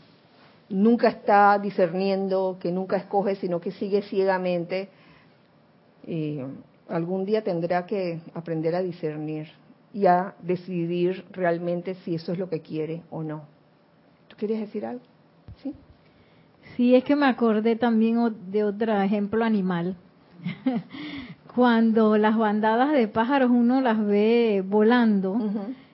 nunca está discerniendo, que nunca escoge, sino que sigue ciegamente, eh, algún día tendrá que aprender a discernir y a decidir realmente si eso es lo que quiere o no. ¿Tú quieres decir algo? Sí. Sí, es que me acordé también de otro ejemplo animal. Cuando las bandadas de pájaros uno las ve volando,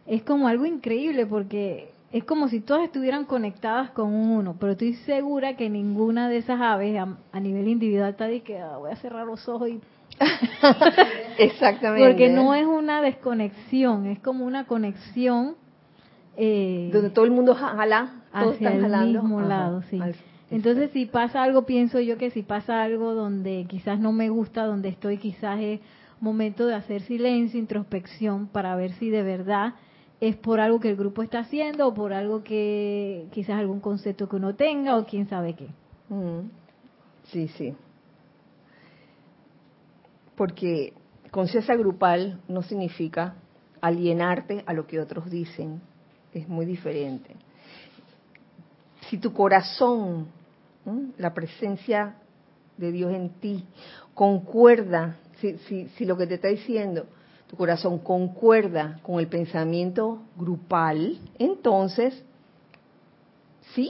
es como algo increíble porque es como si todas estuvieran conectadas con uno, pero estoy segura que ninguna de esas aves a, nivel individual está de que ah, voy a cerrar los ojos y... Exactamente. Porque no es una desconexión, es como una conexión... Eh, Donde todo el mundo jala, todos hacia están el mismo lado, sí. Entonces, si pasa algo, pienso yo que si pasa algo donde quizás no me gusta, donde estoy, quizás es momento de hacer silencio, introspección, para ver si de verdad es por algo que el grupo está haciendo o por algo que quizás algún concepto que uno tenga o quién sabe qué. Mm. Sí, sí. Porque conciencia grupal no significa alienarte a lo que otros dicen. Es muy diferente. Si tu corazón, la presencia de Dios en ti, concuerda, si, si, si lo que te está diciendo tu corazón concuerda con el pensamiento grupal, entonces, sí,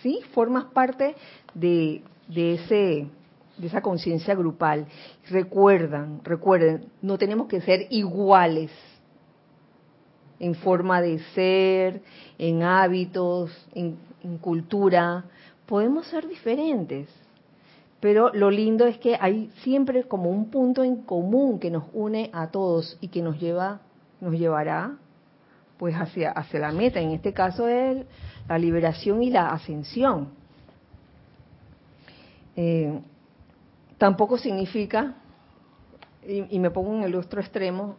sí, formas parte de, ese de esa conciencia grupal. Recuerdan, recuerden, no tenemos que ser iguales en forma de ser, en hábitos, en cultura. Podemos ser diferentes pero lo lindo es que hay siempre como un punto en común que nos une a todos y que nos lleva, nos llevará pues hacia, hacia la meta. En este caso es la liberación y la ascensión. Eh, tampoco significa, y, me pongo en el otro extremo,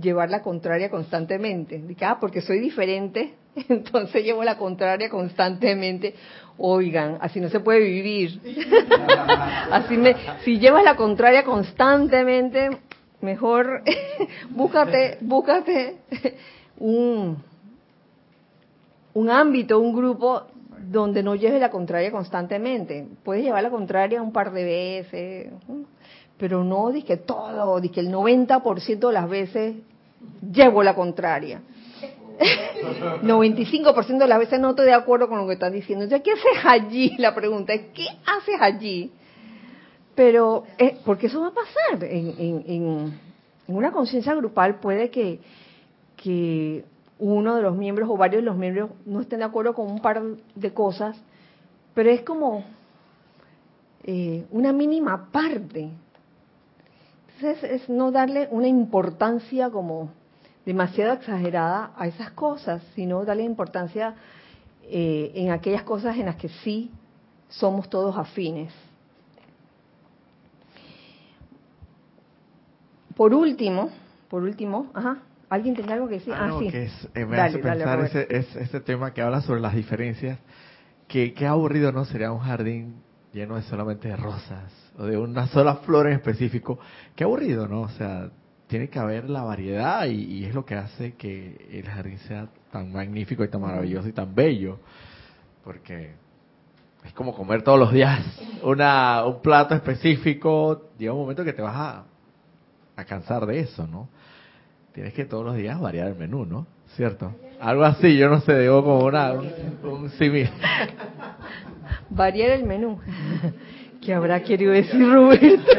llevar la contraria constantemente. ah, porque soy diferente, entonces llevo la contraria constantemente. Oigan, así no se puede vivir. así me, si llevas la contraria constantemente, mejor búscate, búscate un, un ámbito, un grupo donde no lleves la contraria constantemente. Puedes llevar la contraria un par de veces, pero no di que todo, di que el 90% de las veces llevo la contraria. 95% de las veces no estoy de acuerdo con lo que están diciendo. ¿qué haces allí? La pregunta es, ¿qué haces allí? Pero, eh, porque eso va a pasar. En, una conciencia grupal puede que, que uno de los miembros o varios de los miembros no estén de acuerdo con un par de cosas, pero es como eh, una mínima parte. Entonces es no darle una importancia como demasiado exagerada a esas cosas, sino darle importancia eh, en aquellas cosas en las que sí somos todos afines. Por último, por último, ajá, ¿alguien tiene algo que decir? Ah, ah sí. Eh, me hace pensar ese, ese, tema que habla sobre las diferencias. Que, qué aburrido no sería un jardín lleno de solamente de rosas o de una sola flor en específico. Qué aburrido, ¿no? O sea, tiene que haber la variedad y, es lo que hace que el jardín sea tan magnífico y tan maravilloso y tan bello. Porque es como comer todos los días una, un plato específico, llega un momento que te vas a, a cansar de eso, ¿no? Tienes que todos los días variar el menú, ¿no? ¿Cierto? Algo así, yo no sé, digo como una, un, un Variar el menú. ¿Qué habrá querido decir Roberto?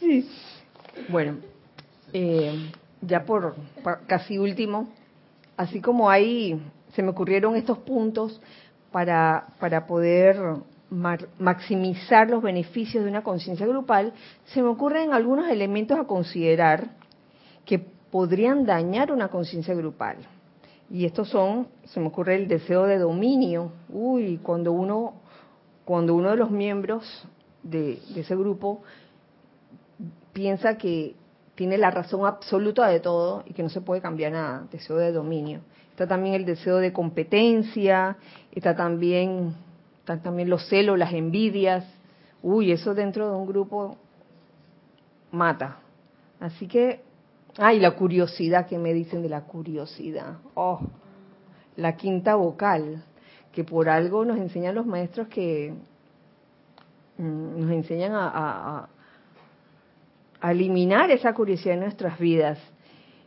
sí. Bueno, eh, ya por, casi último, así como ahí se me ocurrieron estos puntos para, para poder maximizar los beneficios de una conciencia grupal, se me ocurren algunos elementos a considerar que podrían dañar una conciencia grupal. Y estos son, se me ocurre el deseo de dominio. Uy, cuando uno, cuando uno de los miembros de, ese grupo piensa que tiene la razón absoluta de todo y que no se puede cambiar nada, deseo de dominio. Está también el deseo de competencia, está también, están también los celos, las envidias. Uy, eso dentro de un grupo mata. Así que, ay, la curiosidad, que me dicen de la curiosidad? Oh, la quinta vocal, que por algo nos enseñan los maestros que mm, nos enseñan a, a eliminar esa curiosidad en nuestras vidas.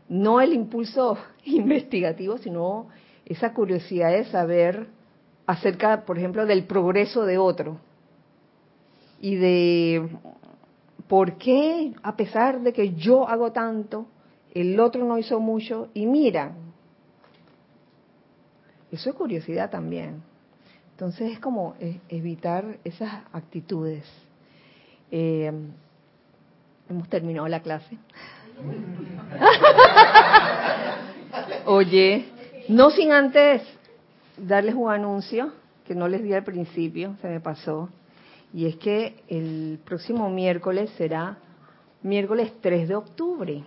No el impulso investigativo, sino esa curiosidad de saber acerca, por ejemplo, del progreso de otro y de por qué, a pesar de que yo hago tanto, el otro no hizo mucho y mira, eso es curiosidad también. Entonces es como evitar esas actitudes. Eh, hemos terminado la clase. Oye, no sin antes darles un anuncio que no les di al principio, se me pasó, y es que el próximo miércoles será miércoles 3 de octubre.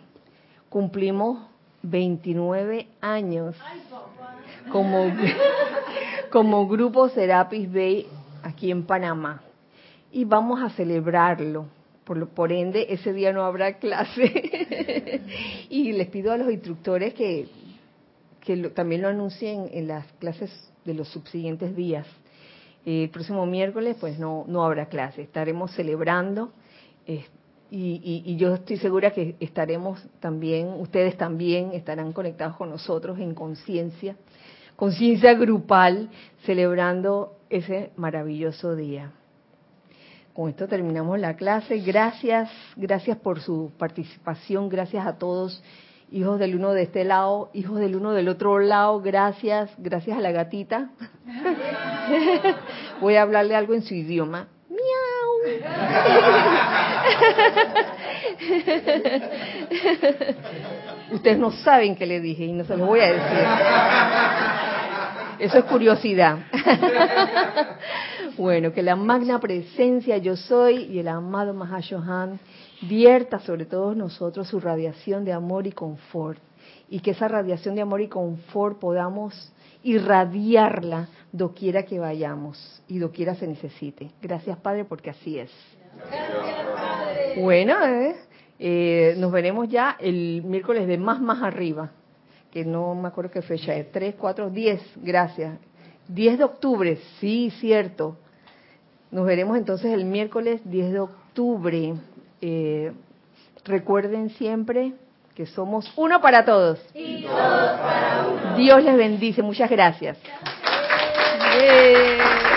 Cumplimos 29 años como, como grupo Serapis Bay aquí en Panamá. Y vamos a celebrarlo por, por ende, ese día no habrá clase. y les pido a los instructores que, que también lo anuncien en las clases de los subsiguientes días. el próximo miércoles, pues no, no habrá clase. Estaremos celebrando. Y, y, yo estoy segura que estaremos también, ustedes también estarán conectados con nosotros en conciencia, conciencia grupal, celebrando ese maravilloso día. Con esto terminamos la clase. Gracias, gracias por su participación, gracias a todos, hijos del uno de este lado, hijos del uno del otro lado, gracias, gracias a la gatita. Voy a hablarle algo en su idioma. Ustedes no saben qué le dije y no se lo voy a decir. Eso es curiosidad. bueno, que la magna presencia yo soy y el amado Mahashohan vierta sobre todos nosotros su radiación de amor y confort. Y que esa radiación de amor y confort podamos irradiarla doquiera que vayamos y doquiera se necesite. Gracias, Padre, porque así es. Bueno, ¿eh? Eh, nos veremos ya el miércoles de más, más arriba que no me acuerdo qué fecha es, 3, 4, 10, gracias. 10 de octubre, sí, cierto. Nos veremos entonces el miércoles 10 de octubre. Eh, recuerden siempre que somos uno para todos. Y todos para uno. Dios les bendice, muchas gracias. Yeah.